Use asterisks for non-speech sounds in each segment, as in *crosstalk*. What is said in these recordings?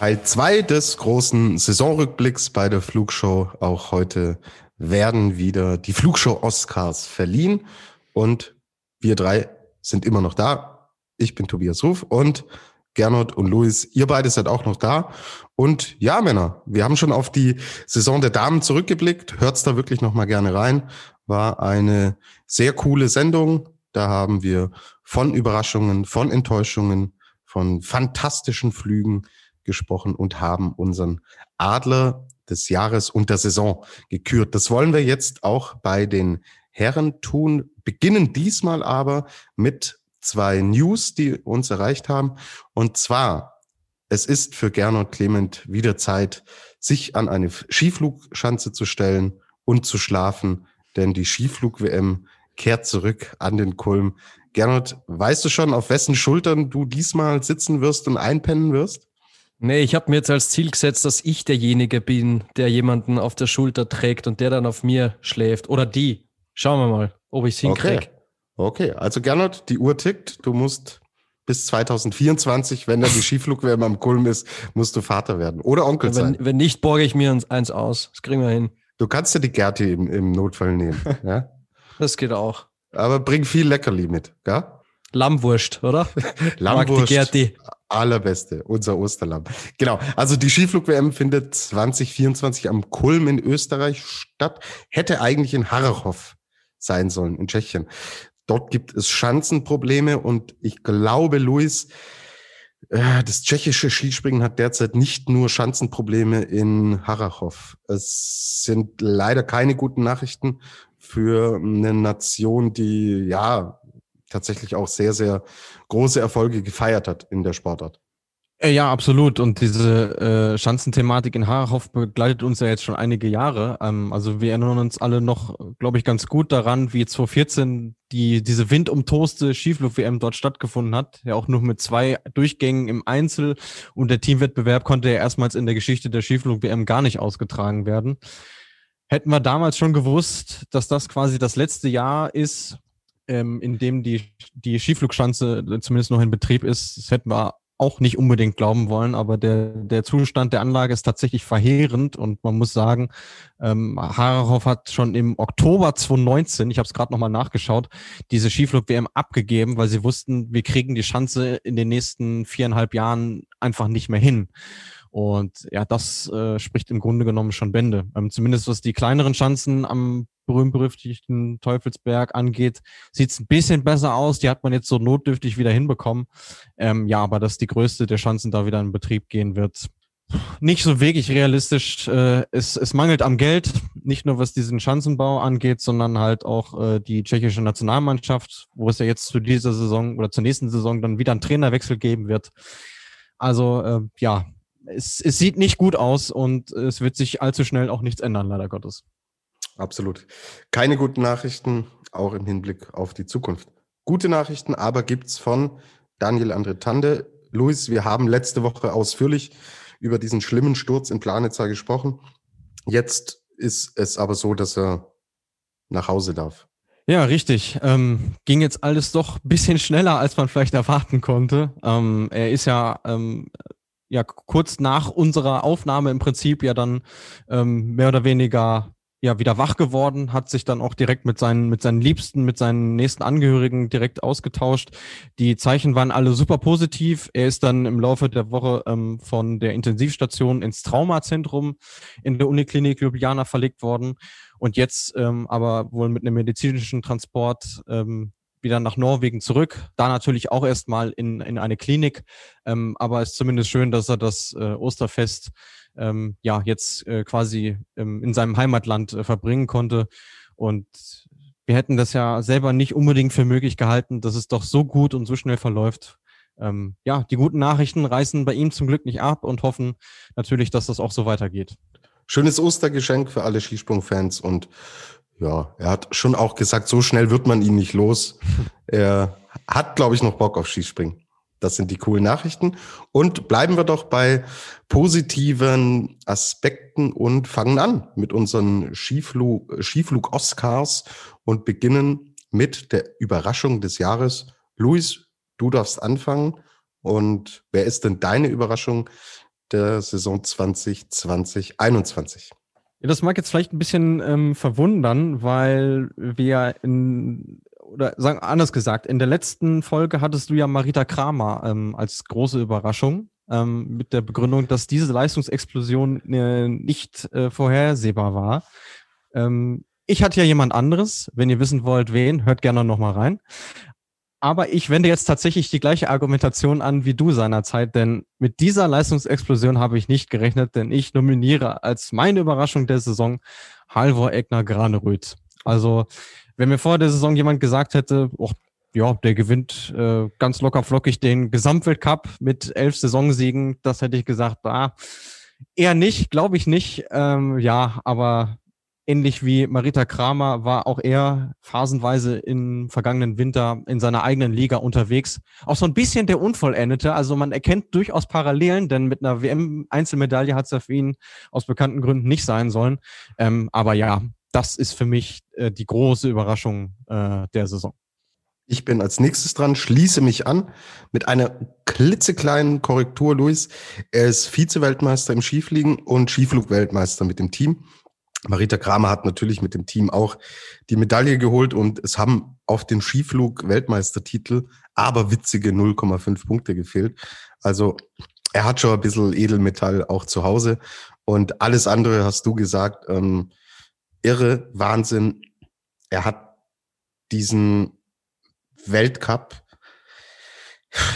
Teil 2 des großen Saisonrückblicks bei der Flugshow. Auch heute werden wieder die Flugshow Oscars verliehen und wir drei sind immer noch da. Ich bin Tobias Ruf und Gernot und Luis, ihr beide seid auch noch da. Und ja, Männer, wir haben schon auf die Saison der Damen zurückgeblickt. Hört's da wirklich noch mal gerne rein. War eine sehr coole Sendung. Da haben wir von Überraschungen, von Enttäuschungen, von fantastischen Flügen gesprochen und haben unseren Adler des Jahres und der Saison gekürt. Das wollen wir jetzt auch bei den Herren tun, beginnen diesmal aber mit zwei News, die uns erreicht haben. Und zwar, es ist für Gernot Clement wieder Zeit, sich an eine Skiflugschanze zu stellen und zu schlafen, denn die Skiflug-WM kehrt zurück an den Kulm. Gernot, weißt du schon, auf wessen Schultern du diesmal sitzen wirst und einpennen wirst? Nee, ich habe mir jetzt als Ziel gesetzt, dass ich derjenige bin, der jemanden auf der Schulter trägt und der dann auf mir schläft. Oder die. Schauen wir mal, ob ich es hinkriege. Okay. okay, also Gernot, die Uhr tickt. Du musst bis 2024, wenn dann die *laughs* Skiflugwärme am Kulm ist, musst du Vater werden. Oder Onkel wenn, sein. Wenn nicht, borge ich mir eins aus. Das kriegen wir hin. Du kannst ja die Gerti im, im Notfall nehmen. *laughs* ja? Das geht auch. Aber bring viel Leckerli mit, gell? Lammwurst, oder? *laughs* Lammwurst. Mag die Gerti allerbeste, unser Osterlamm. Genau. Also die Skiflug-WM findet 2024 am Kulm in Österreich statt. Hätte eigentlich in Harrachov sein sollen, in Tschechien. Dort gibt es Schanzenprobleme und ich glaube, Luis, äh, das tschechische Skispringen hat derzeit nicht nur Schanzenprobleme in Harrachov. Es sind leider keine guten Nachrichten für eine Nation, die ja tatsächlich auch sehr, sehr große Erfolge gefeiert hat in der Sportart. Äh, ja, absolut. Und diese äh, Schanzenthematik in Harhoff begleitet uns ja jetzt schon einige Jahre. Ähm, also wir erinnern uns alle noch, glaube ich, ganz gut daran, wie 2014 die, diese windumtoste Skiflug-WM dort stattgefunden hat. Ja auch nur mit zwei Durchgängen im Einzel. Und der Teamwettbewerb konnte ja erstmals in der Geschichte der Skiflug-WM gar nicht ausgetragen werden. Hätten wir damals schon gewusst, dass das quasi das letzte Jahr ist, ähm, in dem die, die Skiflugschanze zumindest noch in Betrieb ist, das hätten wir auch nicht unbedingt glauben wollen, aber der, der Zustand der Anlage ist tatsächlich verheerend und man muss sagen, ähm, Harachow hat schon im Oktober 2019, ich habe es gerade nochmal nachgeschaut, diese Skiflug-WM abgegeben, weil sie wussten, wir kriegen die Schanze in den nächsten viereinhalb Jahren einfach nicht mehr hin. Und ja, das äh, spricht im Grunde genommen schon Bände. Ähm, zumindest was die kleineren Schanzen am berühmt-berüchtigten Teufelsberg angeht, sieht es ein bisschen besser aus. Die hat man jetzt so notdürftig wieder hinbekommen. Ähm, ja, aber dass die größte der Schanzen da wieder in Betrieb gehen wird, nicht so wirklich realistisch. Äh, es, es mangelt am Geld, nicht nur was diesen Schanzenbau angeht, sondern halt auch äh, die tschechische Nationalmannschaft, wo es ja jetzt zu dieser Saison oder zur nächsten Saison dann wieder einen Trainerwechsel geben wird. Also äh, ja, es, es sieht nicht gut aus und es wird sich allzu schnell auch nichts ändern, leider Gottes. Absolut. Keine guten Nachrichten, auch im Hinblick auf die Zukunft. Gute Nachrichten aber gibt's von Daniel Andre Tande. Luis, wir haben letzte Woche ausführlich über diesen schlimmen Sturz in Planitzer gesprochen. Jetzt ist es aber so, dass er nach Hause darf. Ja, richtig. Ähm, ging jetzt alles doch ein bisschen schneller, als man vielleicht erwarten konnte. Ähm, er ist ja ähm, ja kurz nach unserer Aufnahme im Prinzip ja dann ähm, mehr oder weniger ja wieder wach geworden, hat sich dann auch direkt mit seinen mit seinen Liebsten, mit seinen nächsten Angehörigen direkt ausgetauscht. Die Zeichen waren alle super positiv. Er ist dann im Laufe der Woche ähm, von der Intensivstation ins Traumazentrum in der Uniklinik Ljubljana verlegt worden und jetzt ähm, aber wohl mit einem medizinischen Transport ähm, wieder nach Norwegen zurück. Da natürlich auch erstmal in, in eine Klinik. Ähm, aber es ist zumindest schön, dass er das äh, Osterfest ähm, ja jetzt äh, quasi ähm, in seinem Heimatland äh, verbringen konnte. Und wir hätten das ja selber nicht unbedingt für möglich gehalten, dass es doch so gut und so schnell verläuft. Ähm, ja, die guten Nachrichten reißen bei ihm zum Glück nicht ab und hoffen natürlich, dass das auch so weitergeht. schönes Ostergeschenk für alle Skisprungfans und ja, er hat schon auch gesagt, so schnell wird man ihn nicht los. *laughs* er hat, glaube ich, noch Bock auf Skispringen. Das sind die coolen Nachrichten. Und bleiben wir doch bei positiven Aspekten und fangen an mit unseren Skiflug, Skiflug Oscars und beginnen mit der Überraschung des Jahres. Luis, du darfst anfangen. Und wer ist denn deine Überraschung der Saison 2020, 2021? Ja, das mag jetzt vielleicht ein bisschen ähm, verwundern, weil wir in, oder sagen anders gesagt, in der letzten Folge hattest du ja Marita Kramer ähm, als große Überraschung ähm, mit der Begründung, dass diese Leistungsexplosion äh, nicht äh, vorhersehbar war. Ähm, ich hatte ja jemand anderes. Wenn ihr wissen wollt, wen, hört gerne nochmal rein. Aber ich wende jetzt tatsächlich die gleiche Argumentation an wie du seinerzeit, denn mit dieser Leistungsexplosion habe ich nicht gerechnet, denn ich nominiere als meine Überraschung der Saison Halvor Egner Graneröd. Also, wenn mir vor der Saison jemand gesagt hätte, oh, ja, der gewinnt äh, ganz locker flockig den Gesamtweltcup mit elf Saisonsiegen, das hätte ich gesagt, ah, eher nicht, glaube ich nicht. Ähm, ja, aber ähnlich wie Marita Kramer war auch er phasenweise im vergangenen Winter in seiner eigenen Liga unterwegs. Auch so ein bisschen der Unvollendete. Also man erkennt durchaus Parallelen, denn mit einer WM-Einzelmedaille hat es ja für ihn aus bekannten Gründen nicht sein sollen. Ähm, aber ja, das ist für mich äh, die große Überraschung äh, der Saison. Ich bin als nächstes dran, schließe mich an mit einer klitzekleinen Korrektur, Luis. Er ist Vize-Weltmeister im Skifliegen und Skiflugweltmeister mit dem Team. Marita Kramer hat natürlich mit dem Team auch die Medaille geholt und es haben auf den Skiflug Weltmeistertitel aber witzige 0,5 Punkte gefehlt. Also er hat schon ein bisschen Edelmetall auch zu Hause und alles andere hast du gesagt. Ähm, irre, Wahnsinn. Er hat diesen Weltcup,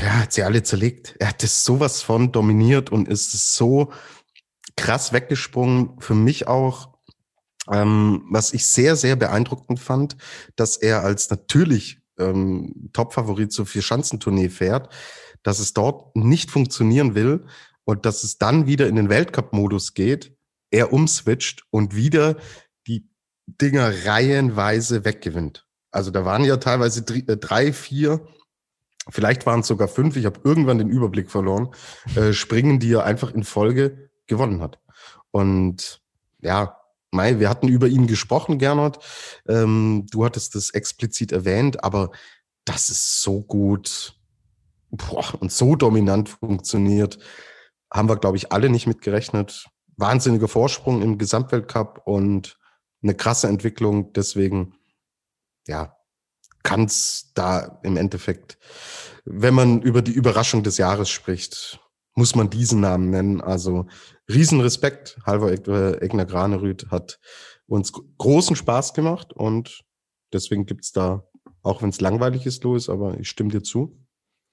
ja, hat sie alle zerlegt. Er hat das sowas von dominiert und ist so krass weggesprungen. Für mich auch ähm, was ich sehr, sehr beeindruckend fand, dass er als natürlich ähm, Top-Favorit zur Vier-Schanzentournee fährt, dass es dort nicht funktionieren will und dass es dann wieder in den Weltcup-Modus geht, er umswitcht und wieder die Dinger reihenweise weggewinnt. Also da waren ja teilweise äh, drei, vier, vielleicht waren es sogar fünf, ich habe irgendwann den Überblick verloren, äh, Springen, die er einfach in Folge gewonnen hat. Und ja, Mai, wir hatten über ihn gesprochen, Gernot. Ähm, du hattest das explizit erwähnt, aber das ist so gut boah, und so dominant funktioniert, haben wir, glaube ich, alle nicht mitgerechnet. Wahnsinniger Vorsprung im Gesamtweltcup und eine krasse Entwicklung. Deswegen, ja, kann es da im Endeffekt, wenn man über die Überraschung des Jahres spricht, muss man diesen Namen nennen. Also Riesenrespekt. Halvor Egner Granerüth hat uns großen Spaß gemacht und deswegen gibt's da, auch wenn es langweilig ist, Louis, aber ich stimme dir zu,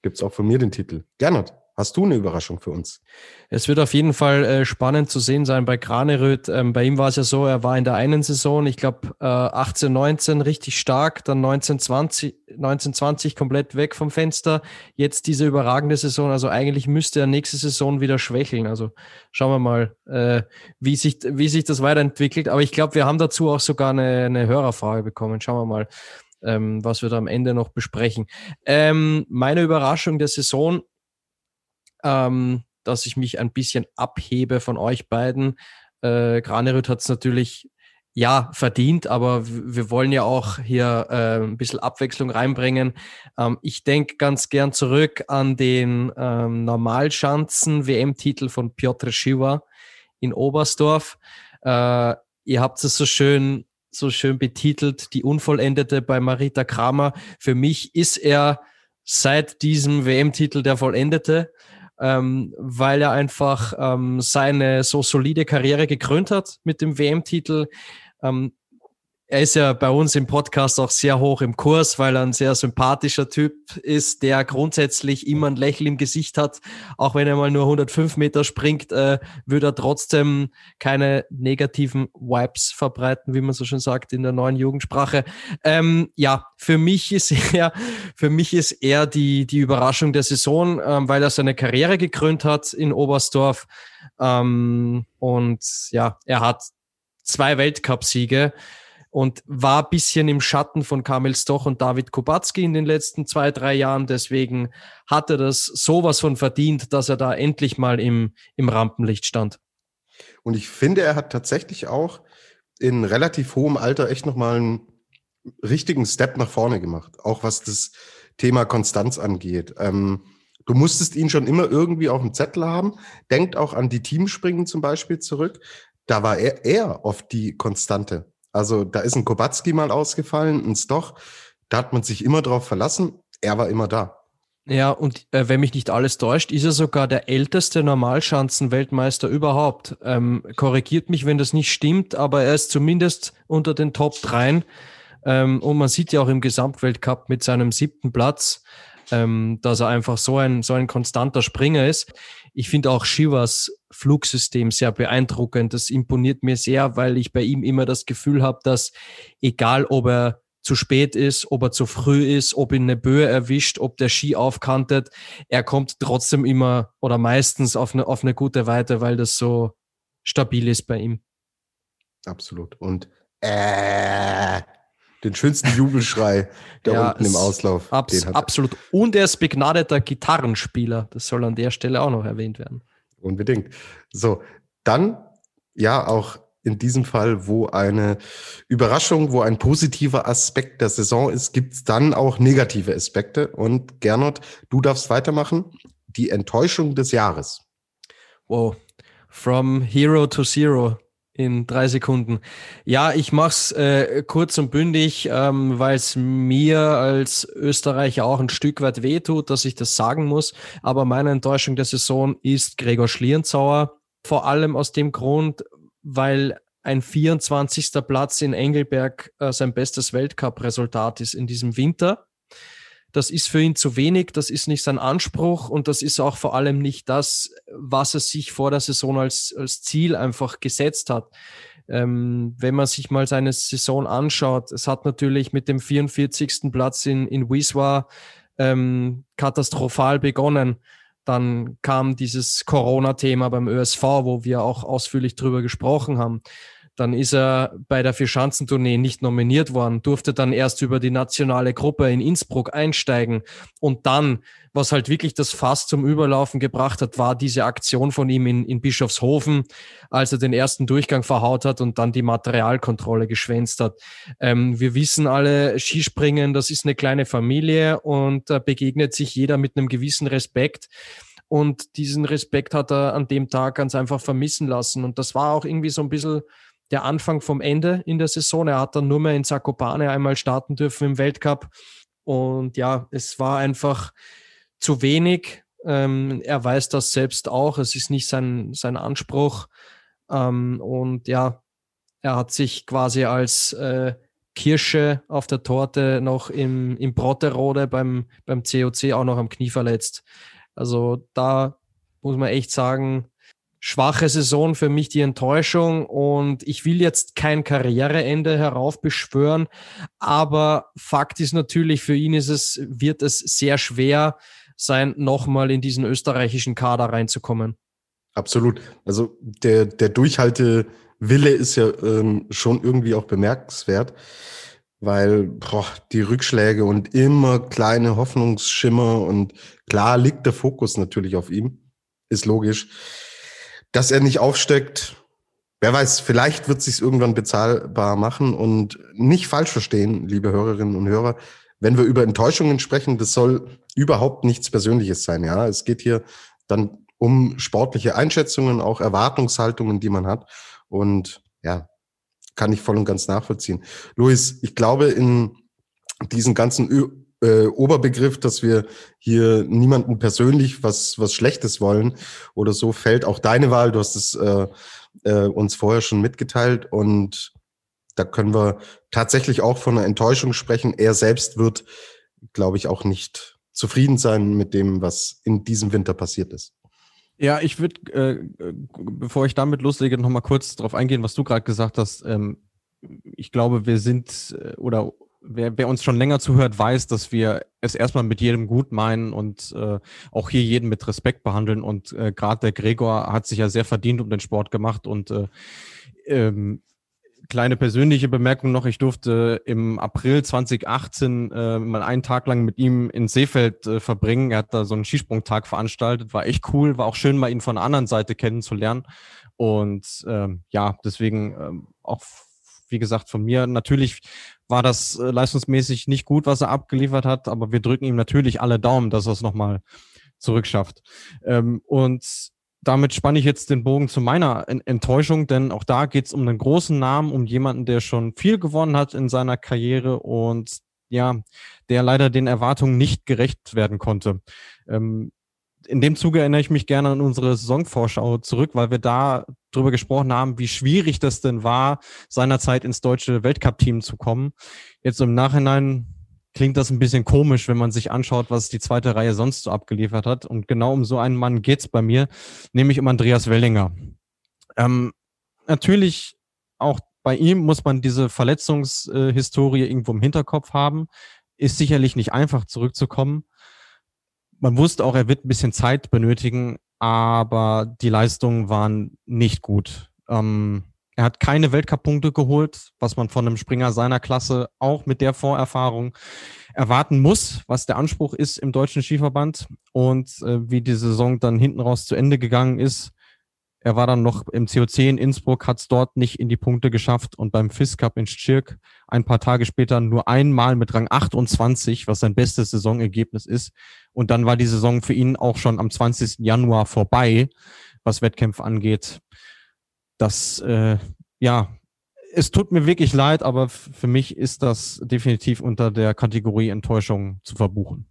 gibt's auch von mir den Titel. Gernot. Hast du eine Überraschung für uns? Es wird auf jeden Fall äh, spannend zu sehen sein bei Graneröd. Ähm, bei ihm war es ja so, er war in der einen Saison, ich glaube äh, 18, 19 richtig stark, dann 19, 20, 19, 20 komplett weg vom Fenster. Jetzt diese überragende Saison. Also eigentlich müsste er nächste Saison wieder schwächeln. Also schauen wir mal, äh, wie, sich, wie sich das weiterentwickelt. Aber ich glaube, wir haben dazu auch sogar eine, eine Hörerfrage bekommen. Schauen wir mal. Ähm, was wir da am Ende noch besprechen. Ähm, meine Überraschung der Saison ähm, dass ich mich ein bisschen abhebe von euch beiden. Äh, Granerüth hat es natürlich ja verdient, aber wir wollen ja auch hier äh, ein bisschen Abwechslung reinbringen. Ähm, ich denke ganz gern zurück an den ähm, Normalschanzen-WM-Titel von Piotr Schiwa in Oberstdorf. Äh, ihr habt es so schön so schön betitelt, die Unvollendete bei Marita Kramer. Für mich ist er seit diesem WM-Titel der Vollendete ähm, weil er einfach ähm, seine so solide Karriere gekrönt hat mit dem WM-Titel. Ähm, er ist ja bei uns im Podcast auch sehr hoch im Kurs, weil er ein sehr sympathischer Typ ist, der grundsätzlich immer ein Lächeln im Gesicht hat. Auch wenn er mal nur 105 Meter springt, äh, würde er trotzdem keine negativen Vibes verbreiten, wie man so schön sagt in der neuen Jugendsprache. Ähm, ja, für mich ist er, für mich ist er die, die Überraschung der Saison, ähm, weil er seine Karriere gekrönt hat in Oberstdorf. Ähm, und ja, er hat zwei Weltcupsiege und war bisschen im Schatten von Kamil Stoch und David Kubacki in den letzten zwei, drei Jahren. Deswegen hat er das sowas von verdient, dass er da endlich mal im, im Rampenlicht stand. Und ich finde, er hat tatsächlich auch in relativ hohem Alter echt nochmal einen richtigen Step nach vorne gemacht. Auch was das Thema Konstanz angeht. Ähm, du musstest ihn schon immer irgendwie auf dem Zettel haben. Denkt auch an die Teamspringen zum Beispiel zurück. Da war er, er oft die Konstante. Also da ist ein Kobatski mal ausgefallen, ein Stoch. Da hat man sich immer drauf verlassen. Er war immer da. Ja, und äh, wenn mich nicht alles täuscht, ist er sogar der älteste Normalschanzen-Weltmeister überhaupt. Ähm, korrigiert mich, wenn das nicht stimmt, aber er ist zumindest unter den Top 3. Ähm, und man sieht ja auch im Gesamtweltcup mit seinem siebten Platz, ähm, dass er einfach so ein, so ein konstanter Springer ist. Ich finde auch Shivas Flugsystem sehr beeindruckend. Das imponiert mir sehr, weil ich bei ihm immer das Gefühl habe, dass egal ob er zu spät ist, ob er zu früh ist, ob ihn eine Böe erwischt, ob der Ski aufkantet, er kommt trotzdem immer oder meistens auf eine, auf eine gute Weite, weil das so stabil ist bei ihm. Absolut. Und äh, den schönsten Jubelschrei da ja, unten im Auslauf. Abs absolut. Und er ist begnadeter Gitarrenspieler. Das soll an der Stelle auch noch erwähnt werden. Unbedingt. So, dann ja auch in diesem Fall, wo eine Überraschung, wo ein positiver Aspekt der Saison ist, gibt es dann auch negative Aspekte. Und Gernot, du darfst weitermachen. Die Enttäuschung des Jahres. Wow. From Hero to Zero in drei Sekunden. Ja, ich mach's äh, kurz und bündig, ähm, weil es mir als Österreicher auch ein Stück weit wehtut, dass ich das sagen muss. Aber meine Enttäuschung der Saison ist Gregor Schlierenzauer. Vor allem aus dem Grund, weil ein 24. Platz in Engelberg äh, sein bestes Weltcup-Resultat ist in diesem Winter. Das ist für ihn zu wenig, das ist nicht sein Anspruch und das ist auch vor allem nicht das, was er sich vor der Saison als, als Ziel einfach gesetzt hat. Ähm, wenn man sich mal seine Saison anschaut, es hat natürlich mit dem 44. Platz in, in Wiswa ähm, katastrophal begonnen. Dann kam dieses Corona-Thema beim ÖSV, wo wir auch ausführlich drüber gesprochen haben. Dann ist er bei der Vierschanzentournee nicht nominiert worden, durfte dann erst über die nationale Gruppe in Innsbruck einsteigen. Und dann, was halt wirklich das Fass zum Überlaufen gebracht hat, war diese Aktion von ihm in, in Bischofshofen, als er den ersten Durchgang verhaut hat und dann die Materialkontrolle geschwänzt hat. Ähm, wir wissen alle, Skispringen, das ist eine kleine Familie und da begegnet sich jeder mit einem gewissen Respekt. Und diesen Respekt hat er an dem Tag ganz einfach vermissen lassen. Und das war auch irgendwie so ein bisschen der Anfang vom Ende in der Saison. Er hat dann nur mehr in Zakopane einmal starten dürfen im Weltcup. Und ja, es war einfach zu wenig. Ähm, er weiß das selbst auch. Es ist nicht sein, sein Anspruch. Ähm, und ja, er hat sich quasi als äh, Kirsche auf der Torte noch im, im Brotterode beim, beim COC auch noch am Knie verletzt. Also da muss man echt sagen, schwache Saison für mich die Enttäuschung und ich will jetzt kein Karriereende heraufbeschwören, aber Fakt ist natürlich, für ihn ist es, wird es sehr schwer sein, nochmal in diesen österreichischen Kader reinzukommen. Absolut. Also der, der Durchhaltewille ist ja ähm, schon irgendwie auch bemerkenswert, weil boah, die Rückschläge und immer kleine Hoffnungsschimmer und klar liegt der Fokus natürlich auf ihm, ist logisch dass er nicht aufsteckt. Wer weiß, vielleicht wird es sich irgendwann bezahlbar machen und nicht falsch verstehen, liebe Hörerinnen und Hörer. Wenn wir über Enttäuschungen sprechen, das soll überhaupt nichts Persönliches sein. Ja, es geht hier dann um sportliche Einschätzungen, auch Erwartungshaltungen, die man hat. Und ja, kann ich voll und ganz nachvollziehen. Luis, ich glaube, in diesen ganzen äh, Oberbegriff, dass wir hier niemanden persönlich was, was Schlechtes wollen oder so, fällt auch deine Wahl. Du hast es äh, äh, uns vorher schon mitgeteilt. Und da können wir tatsächlich auch von einer Enttäuschung sprechen. Er selbst wird, glaube ich, auch nicht zufrieden sein mit dem, was in diesem Winter passiert ist. Ja, ich würde, äh, bevor ich damit loslege, noch mal kurz darauf eingehen, was du gerade gesagt hast. Ähm, ich glaube, wir sind äh, oder wer, wer uns schon länger zuhört, weiß, dass wir es erstmal mit jedem gut meinen und äh, auch hier jeden mit Respekt behandeln. Und äh, gerade der Gregor hat sich ja sehr verdient um den Sport gemacht und äh, ähm, kleine persönliche Bemerkung noch. Ich durfte im April 2018 äh, mal einen Tag lang mit ihm in Seefeld äh, verbringen. Er hat da so einen Skisprungtag veranstaltet. War echt cool. War auch schön, mal ihn von der anderen Seite kennenzulernen. Und ähm, ja, deswegen ähm, auch, wie gesagt, von mir natürlich war das äh, leistungsmäßig nicht gut, was er abgeliefert hat, aber wir drücken ihm natürlich alle Daumen, dass er es nochmal zurückschafft. Ähm, und damit spanne ich jetzt den Bogen zu meiner Enttäuschung, denn auch da geht es um einen großen Namen, um jemanden, der schon viel gewonnen hat in seiner Karriere und ja, der leider den Erwartungen nicht gerecht werden konnte. Ähm, in dem Zuge erinnere ich mich gerne an unsere Saisonvorschau zurück, weil wir da drüber gesprochen haben, wie schwierig das denn war, seinerzeit ins deutsche Weltcup-Team zu kommen. Jetzt im Nachhinein klingt das ein bisschen komisch, wenn man sich anschaut, was die zweite Reihe sonst so abgeliefert hat. Und genau um so einen Mann geht's bei mir, nämlich um Andreas Wellinger. Ähm, natürlich auch bei ihm muss man diese Verletzungshistorie irgendwo im Hinterkopf haben. Ist sicherlich nicht einfach zurückzukommen. Man wusste auch, er wird ein bisschen Zeit benötigen, aber die Leistungen waren nicht gut. Ähm, er hat keine Weltcup-Punkte geholt, was man von einem Springer seiner Klasse auch mit der Vorerfahrung erwarten muss, was der Anspruch ist im deutschen Skiverband und äh, wie die Saison dann hinten raus zu Ende gegangen ist. Er war dann noch im COC in Innsbruck, hat es dort nicht in die Punkte geschafft und beim FIS Cup in Schirk ein paar Tage später nur einmal mit Rang 28, was sein bestes Saisonergebnis ist. Und dann war die Saison für ihn auch schon am 20. Januar vorbei, was Wettkämpfe angeht das, äh, ja, es tut mir wirklich leid, aber für mich ist das definitiv unter der Kategorie Enttäuschung zu verbuchen.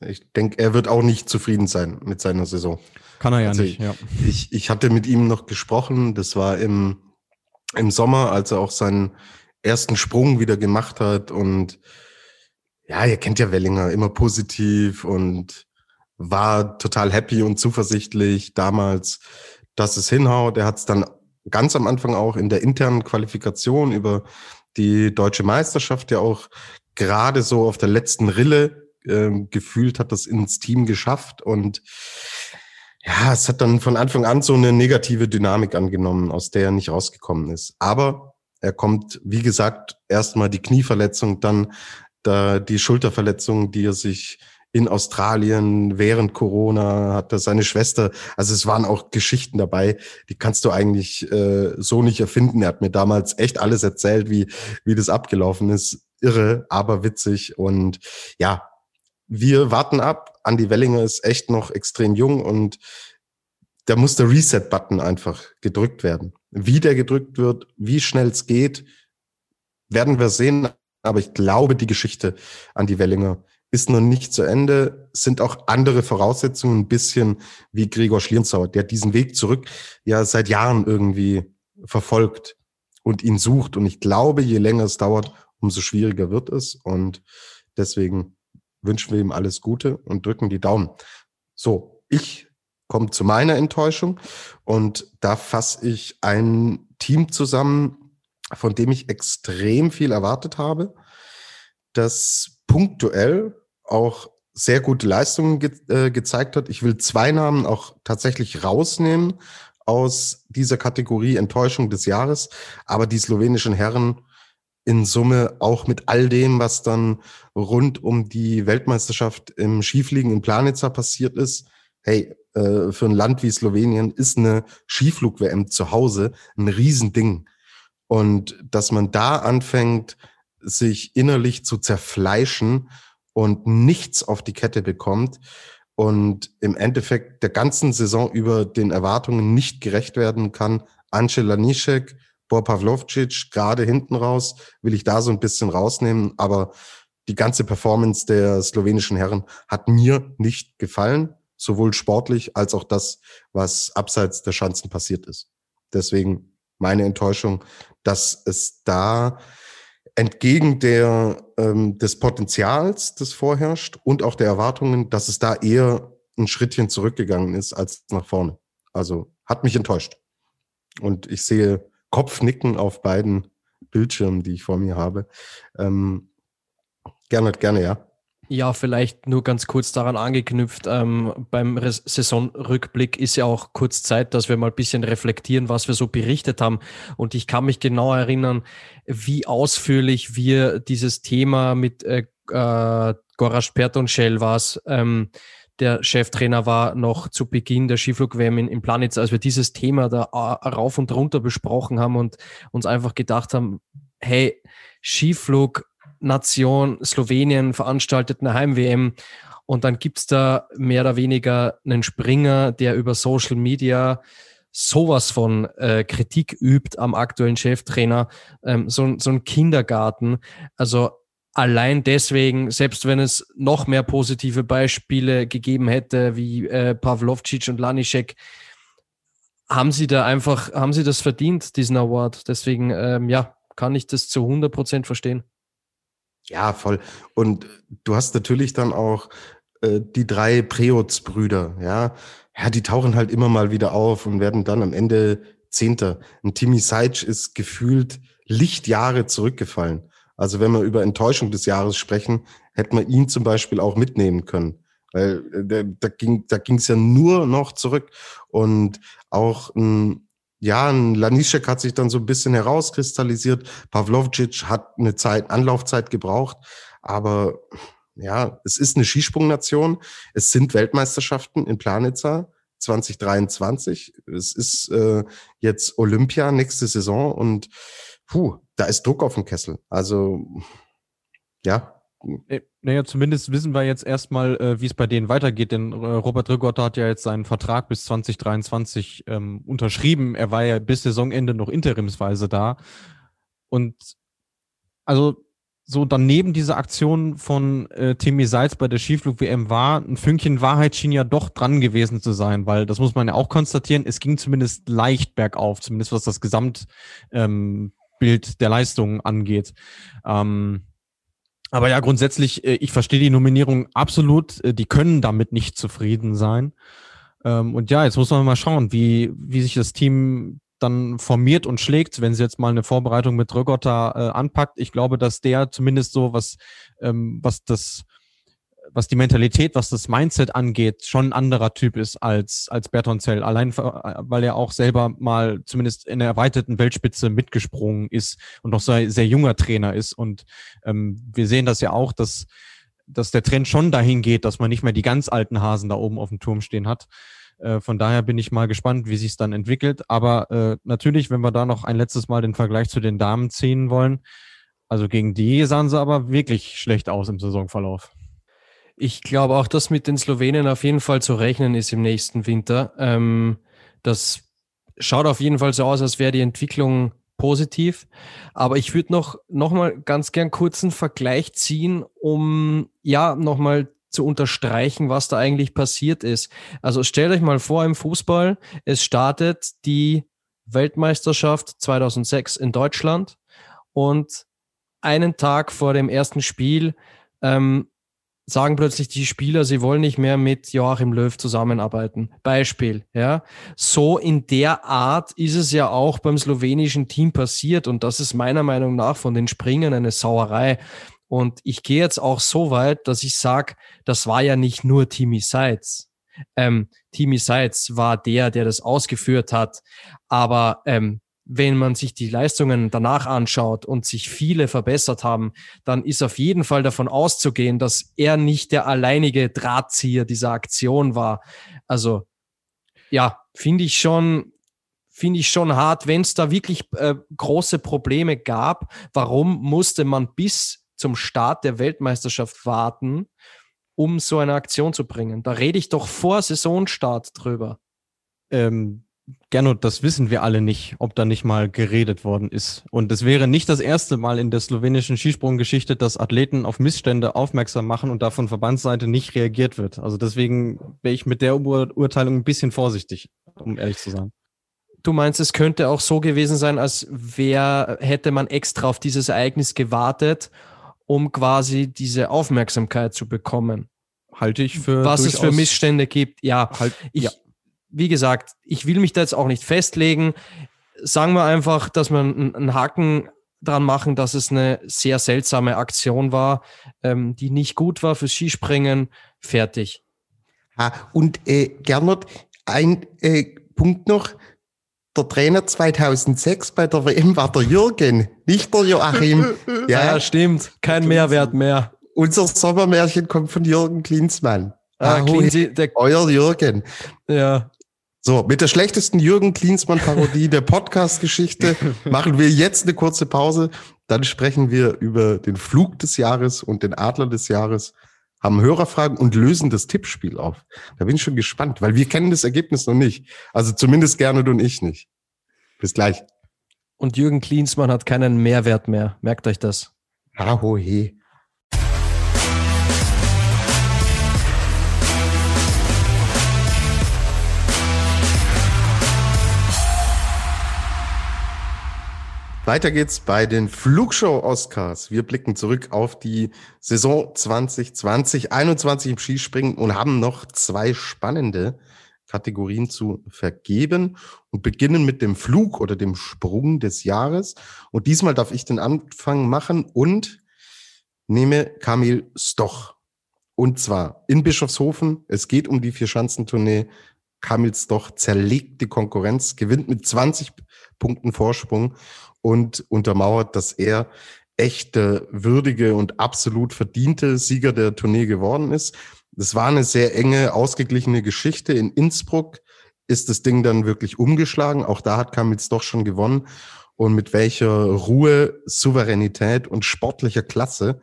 Ich denke, er wird auch nicht zufrieden sein mit seiner Saison. Kann er ja also nicht, ja. Ich, ich hatte mit ihm noch gesprochen, das war im, im Sommer, als er auch seinen ersten Sprung wieder gemacht hat und ja, ihr kennt ja Wellinger, immer positiv und war total happy und zuversichtlich damals dass es hinhaut. Er hat es dann ganz am Anfang auch in der internen Qualifikation über die deutsche Meisterschaft ja auch gerade so auf der letzten Rille äh, gefühlt hat das ins Team geschafft und ja, es hat dann von Anfang an so eine negative Dynamik angenommen, aus der er nicht rausgekommen ist. Aber er kommt, wie gesagt, erstmal die Knieverletzung, dann da die Schulterverletzung, die er sich in Australien während Corona hat er seine Schwester. Also es waren auch Geschichten dabei, die kannst du eigentlich äh, so nicht erfinden. Er hat mir damals echt alles erzählt, wie, wie das abgelaufen ist. Irre, aber witzig. Und ja, wir warten ab. Andy Wellinger ist echt noch extrem jung und da muss der Reset-Button einfach gedrückt werden. Wie der gedrückt wird, wie schnell es geht, werden wir sehen. Aber ich glaube, die Geschichte Andy Wellinger ist noch nicht zu Ende, sind auch andere Voraussetzungen, ein bisschen wie Gregor Schlierenzauer, der diesen Weg zurück ja seit Jahren irgendwie verfolgt und ihn sucht. Und ich glaube, je länger es dauert, umso schwieriger wird es. Und deswegen wünschen wir ihm alles Gute und drücken die Daumen. So, ich komme zu meiner Enttäuschung und da fasse ich ein Team zusammen, von dem ich extrem viel erwartet habe, das punktuell auch sehr gute Leistungen ge äh, gezeigt hat. Ich will zwei Namen auch tatsächlich rausnehmen aus dieser Kategorie Enttäuschung des Jahres, aber die slowenischen Herren in Summe auch mit all dem, was dann rund um die Weltmeisterschaft im Skifliegen in Planitza passiert ist. Hey, äh, für ein Land wie Slowenien ist eine Skiflug-WM zu Hause ein Riesending. Und dass man da anfängt, sich innerlich zu zerfleischen und nichts auf die Kette bekommt und im Endeffekt der ganzen Saison über den Erwartungen nicht gerecht werden kann. Angela Nischek, Bor Pavlovcic, gerade hinten raus, will ich da so ein bisschen rausnehmen, aber die ganze Performance der slowenischen Herren hat mir nicht gefallen, sowohl sportlich als auch das, was abseits der Schanzen passiert ist. Deswegen meine Enttäuschung, dass es da entgegen der, ähm, des Potenzials, das vorherrscht und auch der Erwartungen, dass es da eher ein Schrittchen zurückgegangen ist als nach vorne. Also hat mich enttäuscht. Und ich sehe Kopfnicken auf beiden Bildschirmen, die ich vor mir habe. Ähm, gerne, gerne, ja. Ja, vielleicht nur ganz kurz daran angeknüpft. Ähm, beim Saisonrückblick ist ja auch kurz Zeit, dass wir mal ein bisschen reflektieren, was wir so berichtet haben. Und ich kann mich genau erinnern, wie ausführlich wir dieses Thema mit äh, äh, Gorash Pertonschel war ähm, der Cheftrainer war noch zu Beginn der Skiflug-WM in, in Planitz, als wir dieses Thema da äh, rauf und runter besprochen haben und uns einfach gedacht haben, hey, Skiflug Nation Slowenien veranstaltet eine Heim-WM und dann gibt's da mehr oder weniger einen Springer, der über Social Media sowas von äh, Kritik übt am aktuellen Cheftrainer, ähm, so, so ein Kindergarten. Also allein deswegen, selbst wenn es noch mehr positive Beispiele gegeben hätte, wie äh, Pavlovcic und Lanišek, haben sie da einfach, haben sie das verdient, diesen Award. Deswegen, ähm, ja, kann ich das zu 100 Prozent verstehen. Ja, voll. Und du hast natürlich dann auch äh, die drei Preots-Brüder, ja. Ja, die tauchen halt immer mal wieder auf und werden dann am Ende Zehnter. Ein Timmy Seitz ist gefühlt Lichtjahre zurückgefallen. Also wenn wir über Enttäuschung des Jahres sprechen, hätte man ihn zum Beispiel auch mitnehmen können. Weil äh, da ging da ging's ja nur noch zurück. Und auch ein ja, ein Lanischek hat sich dann so ein bisschen herauskristallisiert. Pavlovcic hat eine Zeit, Anlaufzeit gebraucht. Aber ja, es ist eine Skisprungnation. Es sind Weltmeisterschaften in Planitza 2023. Es ist äh, jetzt Olympia nächste Saison und puh, da ist Druck auf dem Kessel. Also ja, äh, naja, zumindest wissen wir jetzt erstmal, äh, wie es bei denen weitergeht, denn äh, Robert Rigotta hat ja jetzt seinen Vertrag bis 2023 ähm, unterschrieben. Er war ja bis Saisonende noch interimsweise da. Und also so daneben dieser Aktion von äh, Timmy Seitz bei der Skiflug-WM war, ein Fünkchen Wahrheit schien ja doch dran gewesen zu sein, weil das muss man ja auch konstatieren, es ging zumindest leicht bergauf, zumindest was das Gesamtbild ähm, der Leistungen angeht. Ähm, aber ja, grundsätzlich, äh, ich verstehe die Nominierung absolut. Äh, die können damit nicht zufrieden sein. Ähm, und ja, jetzt muss man mal schauen, wie, wie sich das Team dann formiert und schlägt, wenn sie jetzt mal eine Vorbereitung mit Rögotta äh, anpackt. Ich glaube, dass der zumindest so was, ähm, was das was die Mentalität, was das Mindset angeht, schon ein anderer Typ ist als, als Bertonzell. Allein, weil er auch selber mal zumindest in der erweiterten Weltspitze mitgesprungen ist und noch sehr, sehr junger Trainer ist. Und ähm, wir sehen das ja auch, dass, dass der Trend schon dahin geht, dass man nicht mehr die ganz alten Hasen da oben auf dem Turm stehen hat. Äh, von daher bin ich mal gespannt, wie sich es dann entwickelt. Aber äh, natürlich, wenn wir da noch ein letztes Mal den Vergleich zu den Damen ziehen wollen, also gegen die sahen sie aber wirklich schlecht aus im Saisonverlauf. Ich glaube auch, dass mit den Slowenen auf jeden Fall zu rechnen ist im nächsten Winter. Ähm, das schaut auf jeden Fall so aus, als wäre die Entwicklung positiv. Aber ich würde noch, noch mal ganz gern kurzen Vergleich ziehen, um ja noch mal zu unterstreichen, was da eigentlich passiert ist. Also stellt euch mal vor im Fußball, es startet die Weltmeisterschaft 2006 in Deutschland und einen Tag vor dem ersten Spiel ähm, sagen plötzlich die Spieler, sie wollen nicht mehr mit Joachim Löw zusammenarbeiten. Beispiel, ja. So in der Art ist es ja auch beim slowenischen Team passiert und das ist meiner Meinung nach von den Springen eine Sauerei. Und ich gehe jetzt auch so weit, dass ich sage, das war ja nicht nur Timmy Seitz. Ähm, Timmy Seitz war der, der das ausgeführt hat. Aber ähm, wenn man sich die Leistungen danach anschaut und sich viele verbessert haben, dann ist auf jeden Fall davon auszugehen, dass er nicht der alleinige Drahtzieher dieser Aktion war. Also ja, finde ich schon, finde ich schon hart, wenn es da wirklich äh, große Probleme gab. Warum musste man bis zum Start der Weltmeisterschaft warten, um so eine Aktion zu bringen? Da rede ich doch vor Saisonstart drüber. Ähm, Gernot, das wissen wir alle nicht, ob da nicht mal geredet worden ist. Und es wäre nicht das erste Mal in der slowenischen Skisprunggeschichte, dass Athleten auf Missstände aufmerksam machen und da von Verbandsseite nicht reagiert wird. Also deswegen wäre ich mit der Ur Urteilung ein bisschen vorsichtig, um ehrlich zu sein. du meinst, es könnte auch so gewesen sein, als wäre, hätte man extra auf dieses Ereignis gewartet, um quasi diese Aufmerksamkeit zu bekommen. Halte ich für. Was es für Missstände gibt. Ja, Halt, ich, ja. Wie gesagt, ich will mich da jetzt auch nicht festlegen. Sagen wir einfach, dass wir einen Haken dran machen, dass es eine sehr seltsame Aktion war, ähm, die nicht gut war fürs Skispringen. Fertig. Ah, und äh, Gernot, ein äh, Punkt noch. Der Trainer 2006 bei der WM war der Jürgen, nicht der Joachim. *laughs* Ja, stimmt. Kein Mehrwert mehr. Unser Sommermärchen kommt von Jürgen Klinsmann. Ah, Ah, Cleansy, der, Euer Jürgen. ja. So, mit der schlechtesten Jürgen Klinsmann-Parodie der Podcast-Geschichte *laughs* machen wir jetzt eine kurze Pause. Dann sprechen wir über den Flug des Jahres und den Adler des Jahres, haben Hörerfragen und lösen das Tippspiel auf. Da bin ich schon gespannt, weil wir kennen das Ergebnis noch nicht. Also zumindest gerne und ich nicht. Bis gleich. Und Jürgen Klinsmann hat keinen Mehrwert mehr. Merkt euch das. Ahohe. Weiter geht's bei den Flugshow-Oscars. Wir blicken zurück auf die Saison 2020, 21 im Skispringen und haben noch zwei spannende Kategorien zu vergeben und beginnen mit dem Flug oder dem Sprung des Jahres. Und diesmal darf ich den Anfang machen und nehme Kamil Stoch. Und zwar in Bischofshofen. Es geht um die Vierschanzentournee. Kamil Stoch zerlegt die Konkurrenz, gewinnt mit 20 Punkten Vorsprung und untermauert, dass er echte, würdige und absolut verdiente Sieger der Tournee geworden ist. Das war eine sehr enge, ausgeglichene Geschichte. In Innsbruck ist das Ding dann wirklich umgeschlagen. Auch da hat Kamils doch schon gewonnen. Und mit welcher Ruhe, Souveränität und sportlicher Klasse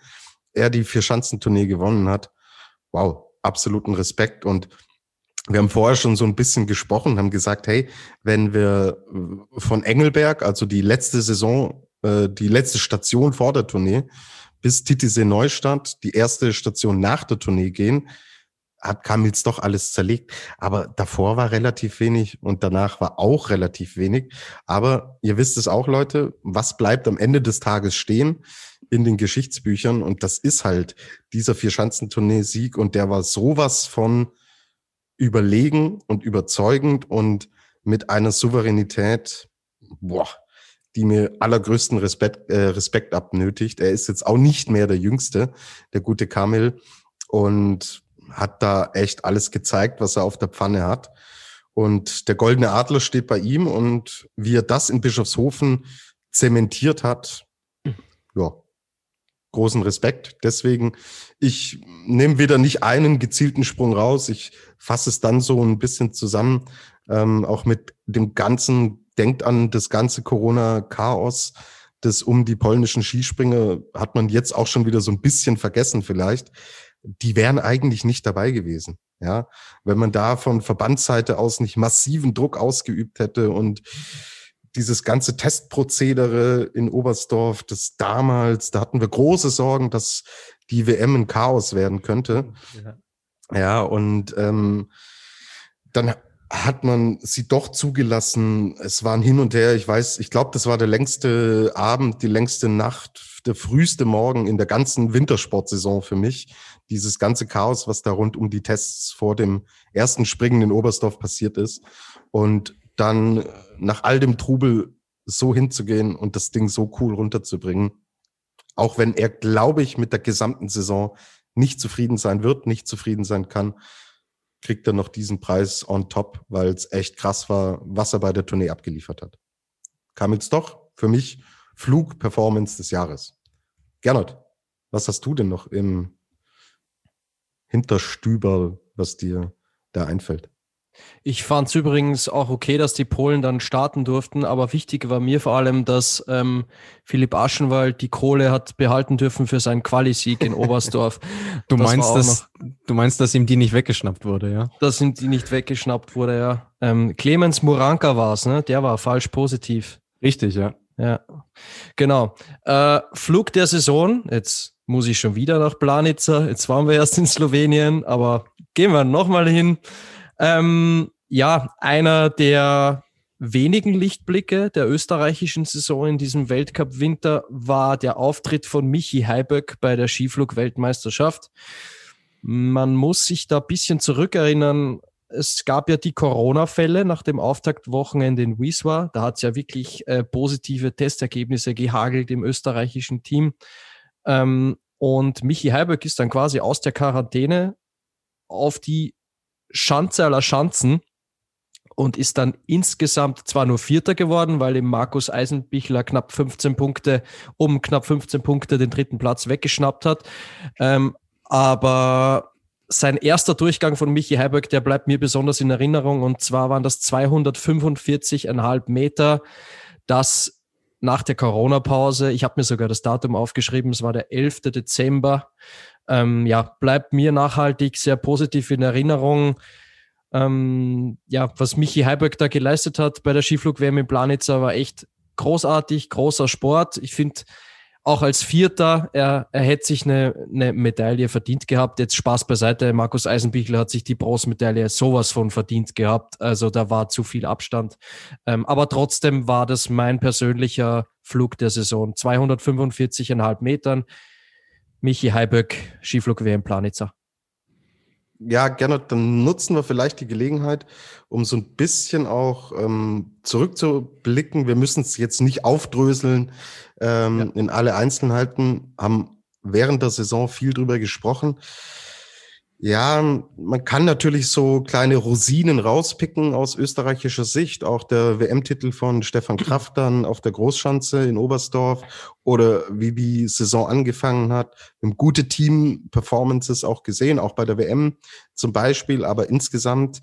er die Vierschanzentournee gewonnen hat. Wow, absoluten Respekt. Und wir haben vorher schon so ein bisschen gesprochen, haben gesagt, hey, wenn wir von Engelberg, also die letzte Saison, äh, die letzte Station vor der Tournee, bis Titisee Neustadt, die erste Station nach der Tournee gehen, hat Kamils doch alles zerlegt. Aber davor war relativ wenig und danach war auch relativ wenig. Aber ihr wisst es auch, Leute, was bleibt am Ende des Tages stehen in den Geschichtsbüchern? Und das ist halt dieser Vierschanzentournee-Sieg und der war sowas von überlegen und überzeugend und mit einer Souveränität, boah, die mir allergrößten Respekt, äh, Respekt abnötigt. Er ist jetzt auch nicht mehr der Jüngste, der gute Kamil, und hat da echt alles gezeigt, was er auf der Pfanne hat. Und der goldene Adler steht bei ihm und wie er das in Bischofshofen zementiert hat, ja, großen Respekt. Deswegen, ich nehme wieder nicht einen gezielten Sprung raus. Ich fasse es dann so ein bisschen zusammen, ähm, auch mit dem ganzen, denkt an das ganze Corona-Chaos, das um die polnischen Skispringer hat man jetzt auch schon wieder so ein bisschen vergessen vielleicht. Die wären eigentlich nicht dabei gewesen. Ja, wenn man da von Verbandsseite aus nicht massiven Druck ausgeübt hätte und dieses ganze Testprozedere in Oberstdorf, das damals, da hatten wir große Sorgen, dass die WM ein Chaos werden könnte. Ja. Ja, und ähm, dann hat man sie doch zugelassen. Es war ein Hin und Her. Ich weiß, ich glaube, das war der längste Abend, die längste Nacht, der früheste Morgen in der ganzen Wintersportsaison für mich. Dieses ganze Chaos, was da rund um die Tests vor dem ersten Springen in Oberstdorf passiert ist. Und dann nach all dem Trubel so hinzugehen und das Ding so cool runterzubringen. Auch wenn er, glaube ich, mit der gesamten Saison nicht zufrieden sein wird, nicht zufrieden sein kann, kriegt er noch diesen Preis on top, weil es echt krass war, was er bei der Tournee abgeliefert hat. Kam jetzt doch für mich Flug-Performance des Jahres. Gernot, was hast du denn noch im Hinterstüberl, was dir da einfällt? Ich fand es übrigens auch okay, dass die Polen dann starten durften, aber wichtig war mir vor allem, dass ähm, Philipp Aschenwald die Kohle hat behalten dürfen für seinen Qualisieg in *laughs* Oberstdorf. Du Das meinst, dass, du meinst, dass ihm die nicht weggeschnappt wurde, ja? dass ihm die nicht weggeschnappt wurde, ja. Ähm, Clemens Muranka war es, ne? Der war falsch positiv. Richtig, ja. Ja, genau. Äh, Flug der Saison. Jetzt muss ich schon wieder nach Planica. Jetzt waren wir erst in Slowenien, aber gehen wir nochmal hin. Ähm, ja, einer der wenigen Lichtblicke der österreichischen Saison in diesem Weltcup-Winter war der Auftritt von Michi Heiböck bei der Skiflug-Weltmeisterschaft. Man muss sich da ein bisschen zurückerinnern. Es gab ja die Corona-Fälle nach dem Auftaktwochenende in Wieswa. Da hat es ja wirklich äh, positive Testergebnisse gehagelt im österreichischen Team. Ähm, und Michi Heiböck ist dann quasi aus der Quarantäne auf die Schanze aller Schanzen und ist dann insgesamt zwar nur Vierter geworden, weil ihm Markus Eisenbichler knapp 15 Punkte, um knapp 15 Punkte den dritten Platz weggeschnappt hat. Ähm, aber sein erster Durchgang von Michi Heiberg, der bleibt mir besonders in Erinnerung. Und zwar waren das 245,5 Meter. Das nach der Corona-Pause, ich habe mir sogar das Datum aufgeschrieben, es war der 11. Dezember. Ähm, ja, bleibt mir nachhaltig sehr positiv in Erinnerung ähm, ja, was Michi Heiberg da geleistet hat bei der Skiflug-WM in Planitzer war echt großartig, großer Sport. Ich finde, auch als Vierter, er, er hätte sich eine, eine Medaille verdient gehabt. Jetzt Spaß beiseite, Markus Eisenbichler hat sich die Bronzemedaille sowas von verdient gehabt. Also da war zu viel Abstand. Ähm, aber trotzdem war das mein persönlicher Flug der Saison. 245,5 Metern. Michi Heiböck, Skiflug-WM Planitzer ja, gerne, dann nutzen wir vielleicht die Gelegenheit, um so ein bisschen auch ähm, zurückzublicken. Wir müssen es jetzt nicht aufdröseln ähm, ja. in alle Einzelheiten, haben während der Saison viel drüber gesprochen. Ja, man kann natürlich so kleine Rosinen rauspicken aus österreichischer Sicht. Auch der WM-Titel von Stefan Kraft dann auf der Großschanze in Oberstdorf oder wie die Saison angefangen hat. Wir gute Team-Performances auch gesehen, auch bei der WM zum Beispiel. Aber insgesamt,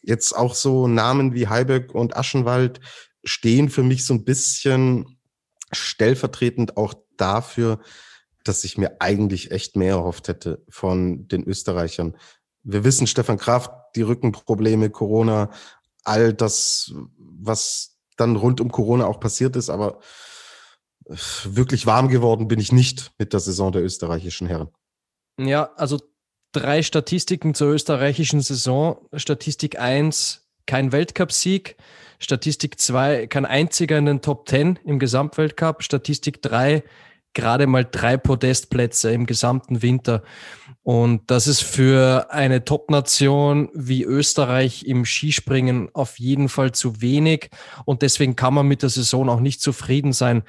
jetzt auch so Namen wie Heiberg und Aschenwald stehen für mich so ein bisschen stellvertretend auch dafür, dass ich mir eigentlich echt mehr erhofft hätte von den Österreichern. Wir wissen, Stefan Kraft, die Rückenprobleme, Corona, all das, was dann rund um Corona auch passiert ist, aber wirklich warm geworden bin ich nicht mit der Saison der österreichischen Herren. Ja, also drei Statistiken zur österreichischen Saison. Statistik 1, kein Weltcupsieg. Statistik 2, kein einziger in den Top 10 im Gesamtweltcup. Statistik 3, gerade mal drei Podestplätze im gesamten Winter. Und das ist für eine Top-Nation wie Österreich im Skispringen auf jeden Fall zu wenig. Und deswegen kann man mit der Saison auch nicht zufrieden sein.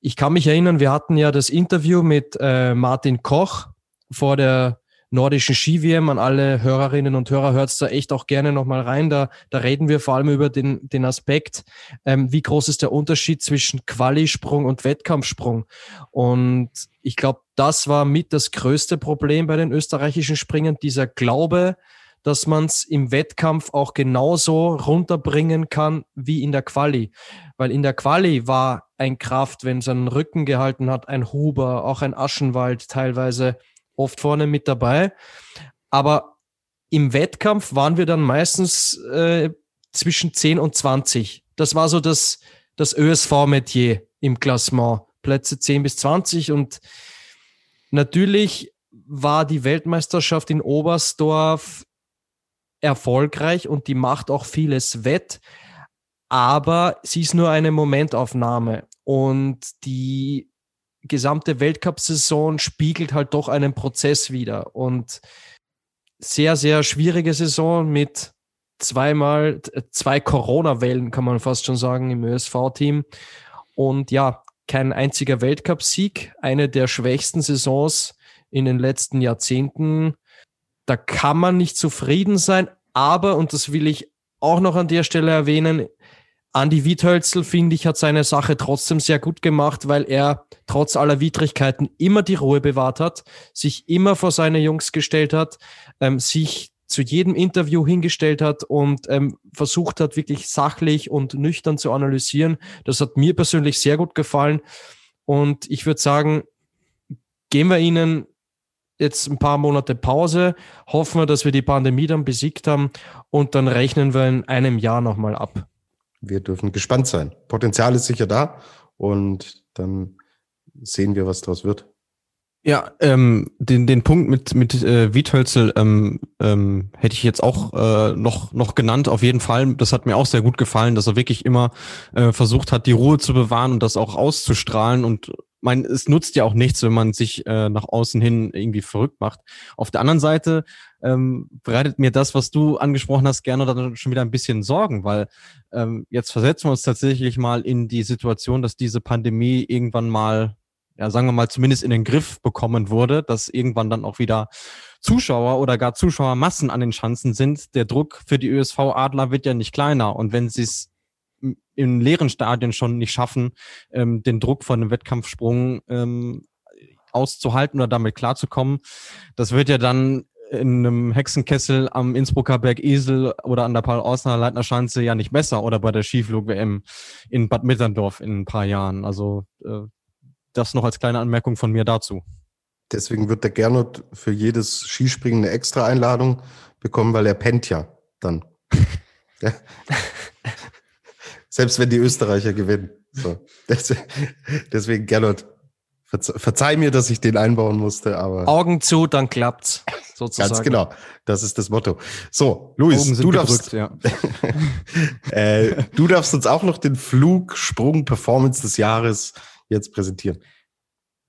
Ich kann mich erinnern, wir hatten ja das Interview mit äh, Martin Koch vor der nordischen Ski-WM. An alle Hörerinnen und Hörer hört da echt auch gerne nochmal rein. Da, da reden wir vor allem über den, den Aspekt, ähm, wie groß ist der Unterschied zwischen Qualisprung und Wettkampfsprung. Und ich glaube, das war mit das größte Problem bei den österreichischen Springern, dieser Glaube, dass man es im Wettkampf auch genauso runterbringen kann wie in der Quali. Weil in der Quali war ein Kraft, wenn es einen Rücken gehalten hat, ein Huber, auch ein Aschenwald teilweise oft vorne mit dabei. Aber im Wettkampf waren wir dann meistens äh, zwischen 10 und 20. Das war so das, das ÖSV-Metier im Klassement. Plätze 10 bis 20 und natürlich war die Weltmeisterschaft in Oberstdorf erfolgreich und die macht auch vieles wett, aber sie ist nur eine Momentaufnahme und die gesamte Weltcup-Saison spiegelt halt doch einen Prozess wieder. Und sehr, sehr schwierige Saison mit zweimal, zwei Corona-Wellen, kann man fast schon sagen, im ÖSV-Team. Und ja, kein einziger Weltcup-Sieg, eine der schwächsten Saisons in den letzten Jahrzehnten. Da kann man nicht zufrieden sein, aber, und das will ich auch noch an der Stelle erwähnen, Andi Wiethölzel, finde ich, hat seine Sache trotzdem sehr gut gemacht, weil er trotz aller Widrigkeiten immer die Ruhe bewahrt hat, sich immer vor seine Jungs gestellt hat, ähm, sich zu jedem Interview hingestellt hat und ähm, versucht hat, wirklich sachlich und nüchtern zu analysieren. Das hat mir persönlich sehr gut gefallen. Und ich würde sagen, gehen wir Ihnen jetzt ein paar Monate Pause, hoffen wir, dass wir die Pandemie dann besiegt haben und dann rechnen wir in einem Jahr nochmal ab wir dürfen gespannt sein. Potenzial ist sicher da und dann sehen wir, was daraus wird. Ja, ähm, den, den Punkt mit, mit äh, Wiethölzel ähm, ähm, hätte ich jetzt auch äh, noch, noch genannt, auf jeden Fall. Das hat mir auch sehr gut gefallen, dass er wirklich immer äh, versucht hat, die Ruhe zu bewahren und das auch auszustrahlen. Und mein, es nutzt ja auch nichts, wenn man sich äh, nach außen hin irgendwie verrückt macht. Auf der anderen Seite ähm, bereitet mir das, was du angesprochen hast, gerne dann schon wieder ein bisschen Sorgen, weil ähm, jetzt versetzen wir uns tatsächlich mal in die Situation, dass diese Pandemie irgendwann mal ja, sagen wir mal, zumindest in den Griff bekommen wurde, dass irgendwann dann auch wieder Zuschauer oder gar Zuschauermassen an den Schanzen sind. Der Druck für die ÖSV-Adler wird ja nicht kleiner. Und wenn sie es in leeren Stadien schon nicht schaffen, ähm, den Druck von einem Wettkampfsprung ähm, auszuhalten oder damit klarzukommen, das wird ja dann in einem Hexenkessel am Innsbrucker Berg Esel oder an der Paul-Ausner Leitnerschanze ja nicht besser oder bei der Skiflug-WM in Bad Mitterndorf in ein paar Jahren. Also äh, das noch als kleine Anmerkung von mir dazu. Deswegen wird der Gernot für jedes Skispringen eine extra Einladung bekommen, weil er pennt ja dann. ja. *laughs* Selbst wenn die Österreicher gewinnen. So. Deswegen, Gernot, verzeih mir, dass ich den einbauen musste, aber. Augen zu, dann klappt's. Sozusagen. Ganz genau. Das ist das Motto. So, Luis, du darfst, ja. *laughs* äh, du darfst uns auch noch den Flugsprung Performance des Jahres jetzt präsentieren?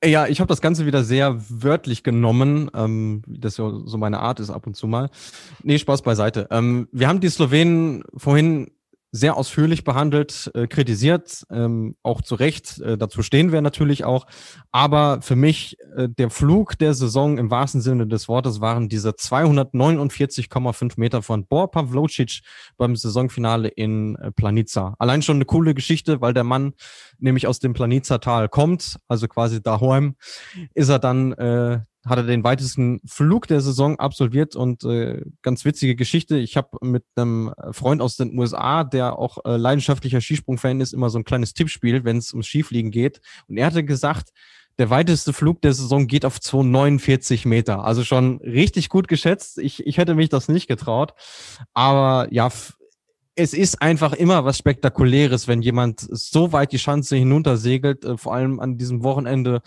Ja, ich habe das Ganze wieder sehr wörtlich genommen, ähm, das ja so meine Art ist ab und zu mal. Nee, Spaß beiseite. Ähm, wir haben die Slowenen vorhin sehr ausführlich behandelt, äh, kritisiert, ähm, auch zu Recht. Äh, dazu stehen wir natürlich auch. Aber für mich äh, der Flug der Saison im wahrsten Sinne des Wortes waren diese 249,5 Meter von Bor Pavlocic beim Saisonfinale in äh, Planica. Allein schon eine coole Geschichte, weil der Mann nämlich aus dem Planica-Tal kommt, also quasi daheim, ist er dann äh, hat er den weitesten Flug der Saison absolviert und äh, ganz witzige Geschichte. Ich habe mit einem Freund aus den USA, der auch äh, leidenschaftlicher Skisprung-Fan ist, immer so ein kleines Tippspiel, wenn es ums Skifliegen geht. Und er hatte gesagt, der weiteste Flug der Saison geht auf 249 Meter. Also schon richtig gut geschätzt. Ich, ich hätte mich das nicht getraut. Aber ja, es ist einfach immer was Spektakuläres, wenn jemand so weit die Schanze hinuntersegelt, äh, vor allem an diesem Wochenende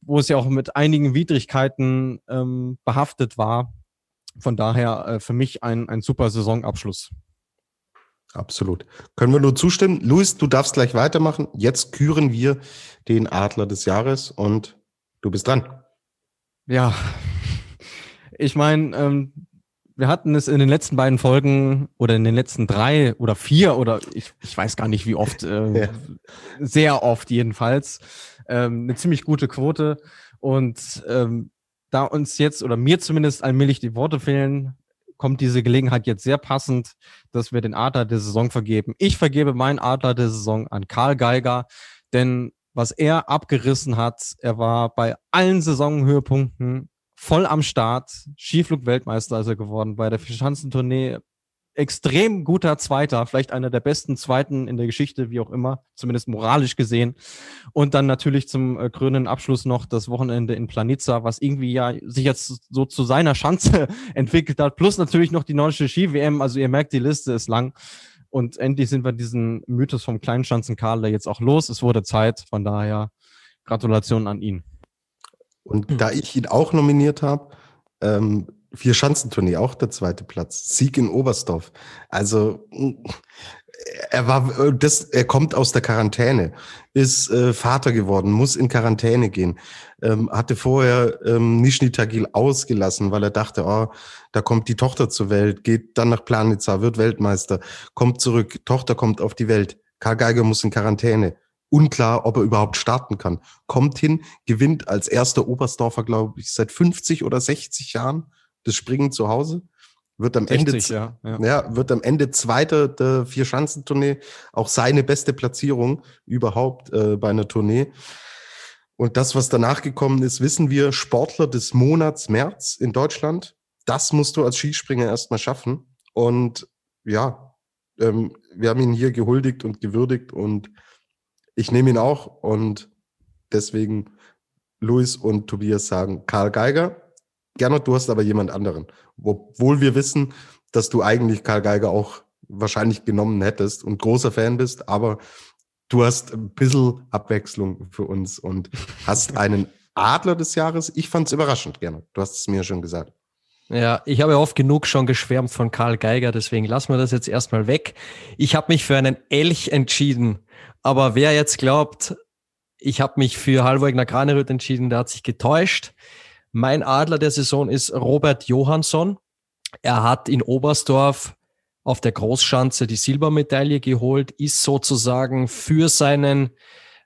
wo es ja auch mit einigen Widrigkeiten ähm, behaftet war. Von daher äh, für mich ein, ein super Saisonabschluss. Absolut. Können wir nur zustimmen. Luis, du darfst gleich weitermachen. Jetzt küren wir den Adler des Jahres und du bist dran. Ja, ich meine, ähm, wir hatten es in den letzten beiden Folgen oder in den letzten drei oder vier oder ich, ich weiß gar nicht wie oft, äh, ja. sehr oft jedenfalls, ähm, eine ziemlich gute Quote. Und ähm, da uns jetzt oder mir zumindest allmählich die Worte fehlen, kommt diese Gelegenheit jetzt sehr passend, dass wir den Adler der Saison vergeben. Ich vergebe meinen Adler der Saison an Karl Geiger, denn was er abgerissen hat, er war bei allen Saisonhöhepunkten voll am Start. Skiflug-Weltmeister ist er geworden bei der Verschanzentournee extrem guter Zweiter, vielleicht einer der besten Zweiten in der Geschichte, wie auch immer, zumindest moralisch gesehen. Und dann natürlich zum äh, krönenden Abschluss noch das Wochenende in Planica, was irgendwie ja sich jetzt so zu seiner Schanze *laughs* entwickelt hat. Plus natürlich noch die nordische Ski-WM. Also ihr merkt, die Liste ist lang. Und endlich sind wir diesen Mythos vom Kleinschanzenkarl jetzt auch los. Es wurde Zeit. Von daher Gratulation an ihn. Und da ich ihn auch nominiert habe, ähm, vier Schanzentournee, auch der zweite Platz. Sieg in Oberstdorf. Also er war, das, er kommt aus der Quarantäne, ist äh, Vater geworden, muss in Quarantäne gehen, ähm, hatte vorher ähm, Nishni Tagil ausgelassen, weil er dachte, oh, da kommt die Tochter zur Welt, geht dann nach Planitza, wird Weltmeister, kommt zurück, Tochter kommt auf die Welt, Karl Geiger muss in Quarantäne. Unklar, ob er überhaupt starten kann. Kommt hin, gewinnt als erster Oberstdorfer, glaube ich, seit 50 oder 60 Jahren das Springen zu Hause. Wird am 60, Ende, ja, ja. ja, wird am Ende Zweiter der Vier-Schanzentournee. Auch seine beste Platzierung überhaupt äh, bei einer Tournee. Und das, was danach gekommen ist, wissen wir, Sportler des Monats März in Deutschland. Das musst du als Skispringer erstmal schaffen. Und ja, ähm, wir haben ihn hier gehuldigt und gewürdigt und ich nehme ihn auch. Und deswegen Luis und Tobias sagen Karl Geiger, Gernot, du hast aber jemand anderen. Obwohl wir wissen, dass du eigentlich Karl Geiger auch wahrscheinlich genommen hättest und großer Fan bist, aber du hast ein bisschen Abwechslung für uns und hast *laughs* einen Adler des Jahres. Ich fand es überraschend, gerne. Du hast es mir schon gesagt. Ja, ich habe oft genug schon geschwärmt von Karl Geiger, deswegen lassen wir das jetzt erstmal weg. Ich habe mich für einen Elch entschieden. Aber wer jetzt glaubt, ich habe mich für Halvor Granerüth entschieden, der hat sich getäuscht. Mein Adler der Saison ist Robert Johansson. Er hat in Oberstdorf auf der Großschanze die Silbermedaille geholt, ist sozusagen für seinen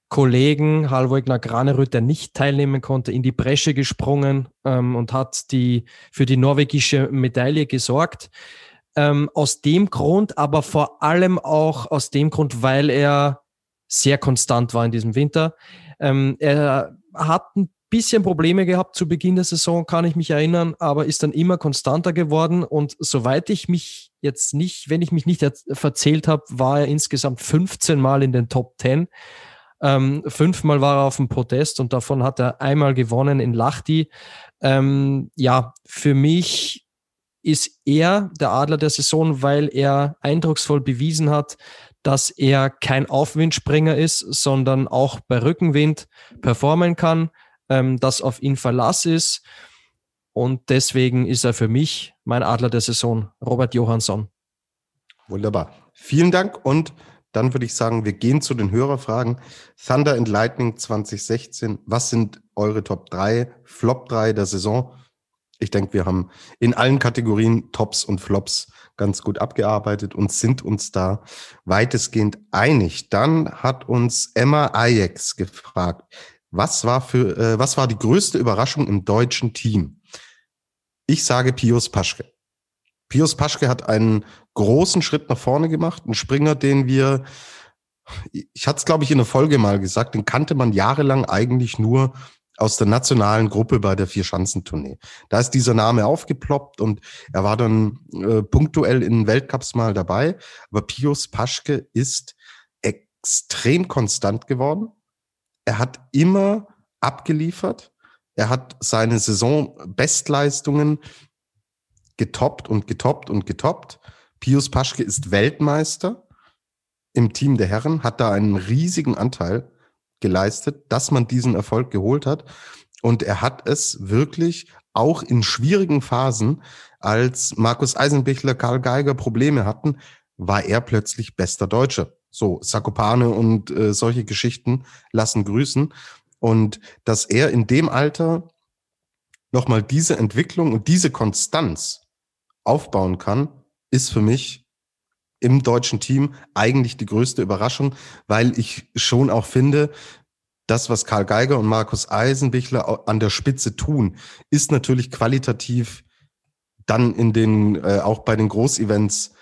Kollegen Halvor Granerüth, der nicht teilnehmen konnte, in die Bresche gesprungen ähm, und hat die für die norwegische Medaille gesorgt. Ähm, aus dem Grund, aber vor allem auch aus dem Grund, weil er sehr konstant war in diesem Winter. Ähm, er hat ein bisschen Probleme gehabt zu Beginn der Saison, kann ich mich erinnern, aber ist dann immer konstanter geworden. Und soweit ich mich jetzt nicht, wenn ich mich nicht verzählt habe, war er insgesamt 15 Mal in den Top 10. Ähm, fünfmal war er auf dem Podest und davon hat er einmal gewonnen in Lachti. Ähm, ja, für mich ist er der Adler der Saison, weil er eindrucksvoll bewiesen hat, dass er kein Aufwindspringer ist, sondern auch bei Rückenwind performen kann ähm, dass auf ihn Verlass ist. Und deswegen ist er für mich mein Adler der Saison, Robert Johansson. Wunderbar. Vielen Dank und dann würde ich sagen, wir gehen zu den Hörerfragen. Thunder and Lightning 2016. Was sind eure Top 3, Flop 3 der Saison? Ich denke, wir haben in allen Kategorien Tops und Flops ganz gut abgearbeitet und sind uns da weitestgehend einig. Dann hat uns Emma Ajax gefragt, was war für, äh, was war die größte Überraschung im deutschen Team? Ich sage Pius Paschke. Pius Paschke hat einen großen Schritt nach vorne gemacht, ein Springer, den wir, ich hatte es glaube ich in der Folge mal gesagt, den kannte man jahrelang eigentlich nur aus der nationalen Gruppe bei der Vier-Schanzentournee. Da ist dieser Name aufgeploppt und er war dann äh, punktuell in Weltcups mal dabei. Aber Pius Paschke ist extrem konstant geworden er hat immer abgeliefert. Er hat seine Saisonbestleistungen getoppt und getoppt und getoppt. Pius Paschke ist Weltmeister im Team der Herren, hat da einen riesigen Anteil geleistet, dass man diesen Erfolg geholt hat. Und er hat es wirklich auch in schwierigen Phasen, als Markus Eisenbichler, Karl Geiger Probleme hatten, war er plötzlich bester Deutscher. So, Sakopane und äh, solche Geschichten lassen grüßen. Und dass er in dem Alter nochmal diese Entwicklung und diese Konstanz aufbauen kann, ist für mich im deutschen Team eigentlich die größte Überraschung, weil ich schon auch finde, das, was Karl Geiger und Markus Eisenbichler an der Spitze tun, ist natürlich qualitativ dann in den, äh, auch bei den Großevents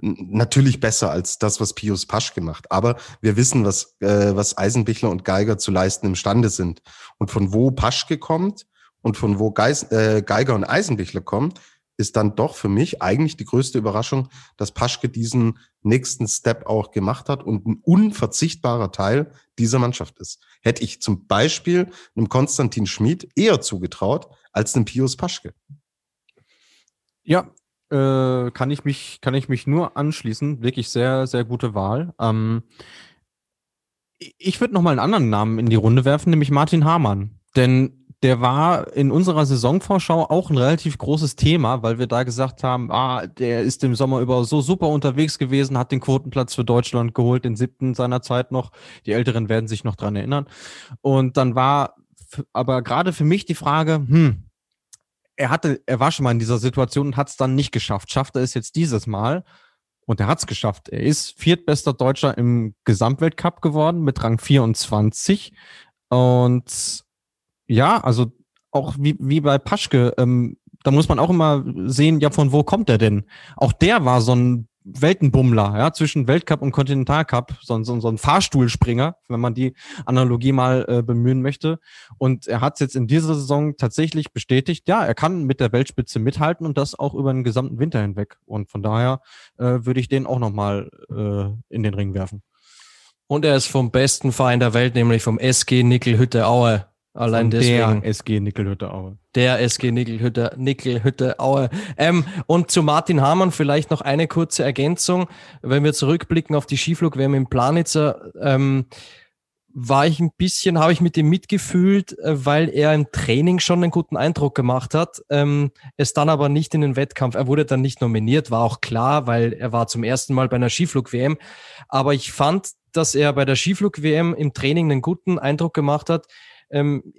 natürlich besser als das, was Pius Pasch gemacht. Aber wir wissen, was, äh, was Eisenbichler und Geiger zu leisten imstande sind. Und von wo Paschke kommt und von wo Geis, äh, Geiger und Eisenbichler kommen, ist dann doch für mich eigentlich die größte Überraschung, dass Paschke diesen nächsten Step auch gemacht hat und ein unverzichtbarer Teil dieser Mannschaft ist. Hätte ich zum Beispiel einem Konstantin Schmid eher zugetraut als einem Pius Paschke. Ja, äh, kann ich mich, kann ich mich nur anschließen. Wirklich sehr, sehr gute Wahl. Ähm, ich würde noch mal einen anderen Namen in die Runde werfen, nämlich Martin Hamann. Denn der war in unserer Saisonvorschau auch ein relativ großes Thema, weil wir da gesagt haben, ah, der ist im Sommer über so super unterwegs gewesen, hat den Quotenplatz für Deutschland geholt, den siebten seiner Zeit noch. Die Älteren werden sich noch dran erinnern. Und dann war aber gerade für mich die Frage, hm, er hatte, er war schon mal in dieser Situation und hat es dann nicht geschafft. Schafft er es jetzt dieses Mal? Und er hat es geschafft. Er ist viertbester Deutscher im Gesamtweltcup geworden mit Rang 24. Und ja, also auch wie, wie bei Paschke, ähm, da muss man auch immer sehen, ja, von wo kommt er denn? Auch der war so ein Weltenbummler, ja, zwischen Weltcup und Kontinentalcup, so, so, so ein Fahrstuhlspringer, wenn man die Analogie mal äh, bemühen möchte. Und er hat es jetzt in dieser Saison tatsächlich bestätigt, ja, er kann mit der Weltspitze mithalten und das auch über den gesamten Winter hinweg. Und von daher äh, würde ich den auch nochmal äh, in den Ring werfen. Und er ist vom besten Verein der Welt, nämlich vom SG Nickelhütte Aue Allein Von deswegen. Der SG Nickelhütte Aue. Der SG Nickelhütte, Nickelhütte Aue. Ähm, und zu Martin Hamann vielleicht noch eine kurze Ergänzung. Wenn wir zurückblicken auf die Skiflug-WM in Planitzer, ähm, war ich ein bisschen, habe ich mit ihm mitgefühlt, äh, weil er im Training schon einen guten Eindruck gemacht hat, ähm, es dann aber nicht in den Wettkampf. Er wurde dann nicht nominiert, war auch klar, weil er war zum ersten Mal bei einer Skiflug-WM. Aber ich fand, dass er bei der Skiflug-WM im Training einen guten Eindruck gemacht hat. Ähm,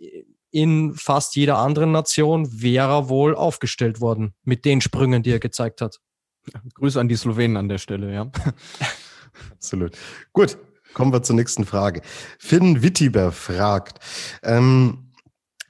in fast jeder anderen Nation wäre er wohl aufgestellt worden mit den Sprüngen, die er gezeigt hat. Grüße an die Slowenen an der Stelle, ja. *laughs* Absolut. Gut, kommen wir zur nächsten Frage. Finn Wittiber fragt, ähm,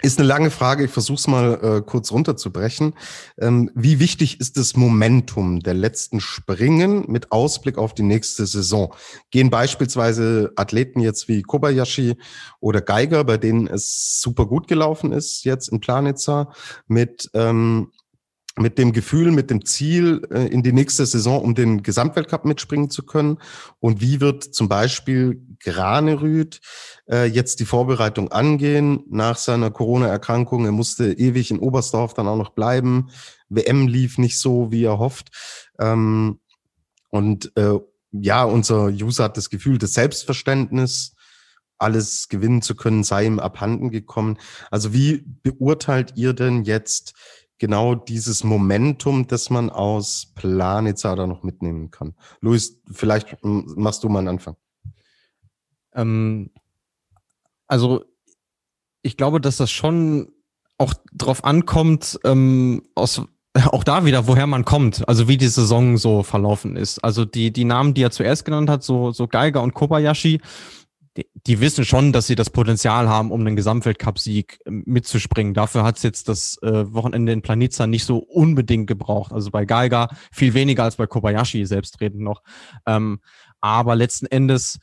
ist eine lange Frage, ich versuche es mal äh, kurz runterzubrechen. Ähm, wie wichtig ist das Momentum der letzten Springen mit Ausblick auf die nächste Saison? Gehen beispielsweise Athleten jetzt wie Kobayashi oder Geiger, bei denen es super gut gelaufen ist, jetzt in Planitzer, mit ähm, mit dem Gefühl, mit dem Ziel äh, in die nächste Saison, um den Gesamtweltcup mitspringen zu können? Und wie wird zum Beispiel Granerüth äh, jetzt die Vorbereitung angehen nach seiner Corona-Erkrankung? Er musste ewig in Oberstdorf dann auch noch bleiben. WM lief nicht so, wie er hofft. Ähm, und äh, ja, unser User hat das Gefühl, das Selbstverständnis, alles gewinnen zu können, sei ihm abhanden gekommen. Also wie beurteilt ihr denn jetzt genau dieses Momentum, das man aus Planitza da noch mitnehmen kann. Luis, vielleicht machst du mal einen Anfang. Ähm, also ich glaube, dass das schon auch drauf ankommt, ähm, aus *laughs* auch da wieder, woher man kommt, also wie die Saison so verlaufen ist. Also die, die Namen, die er zuerst genannt hat, so, so Geiger und Kobayashi, die, wissen schon, dass sie das Potenzial haben, um einen Gesamtweltcup-Sieg ähm, mitzuspringen. Dafür hat es jetzt das äh, Wochenende in Planica nicht so unbedingt gebraucht. Also bei Geiger viel weniger als bei Kobayashi selbstredend noch. Ähm, aber letzten Endes,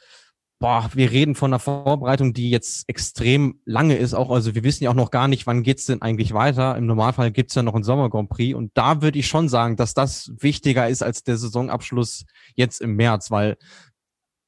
boah, wir reden von einer Vorbereitung, die jetzt extrem lange ist. Auch also wir wissen ja auch noch gar nicht, wann geht's denn eigentlich weiter. Im Normalfall gibt's ja noch einen Sommer Grand Prix und da würde ich schon sagen, dass das wichtiger ist als der Saisonabschluss jetzt im März, weil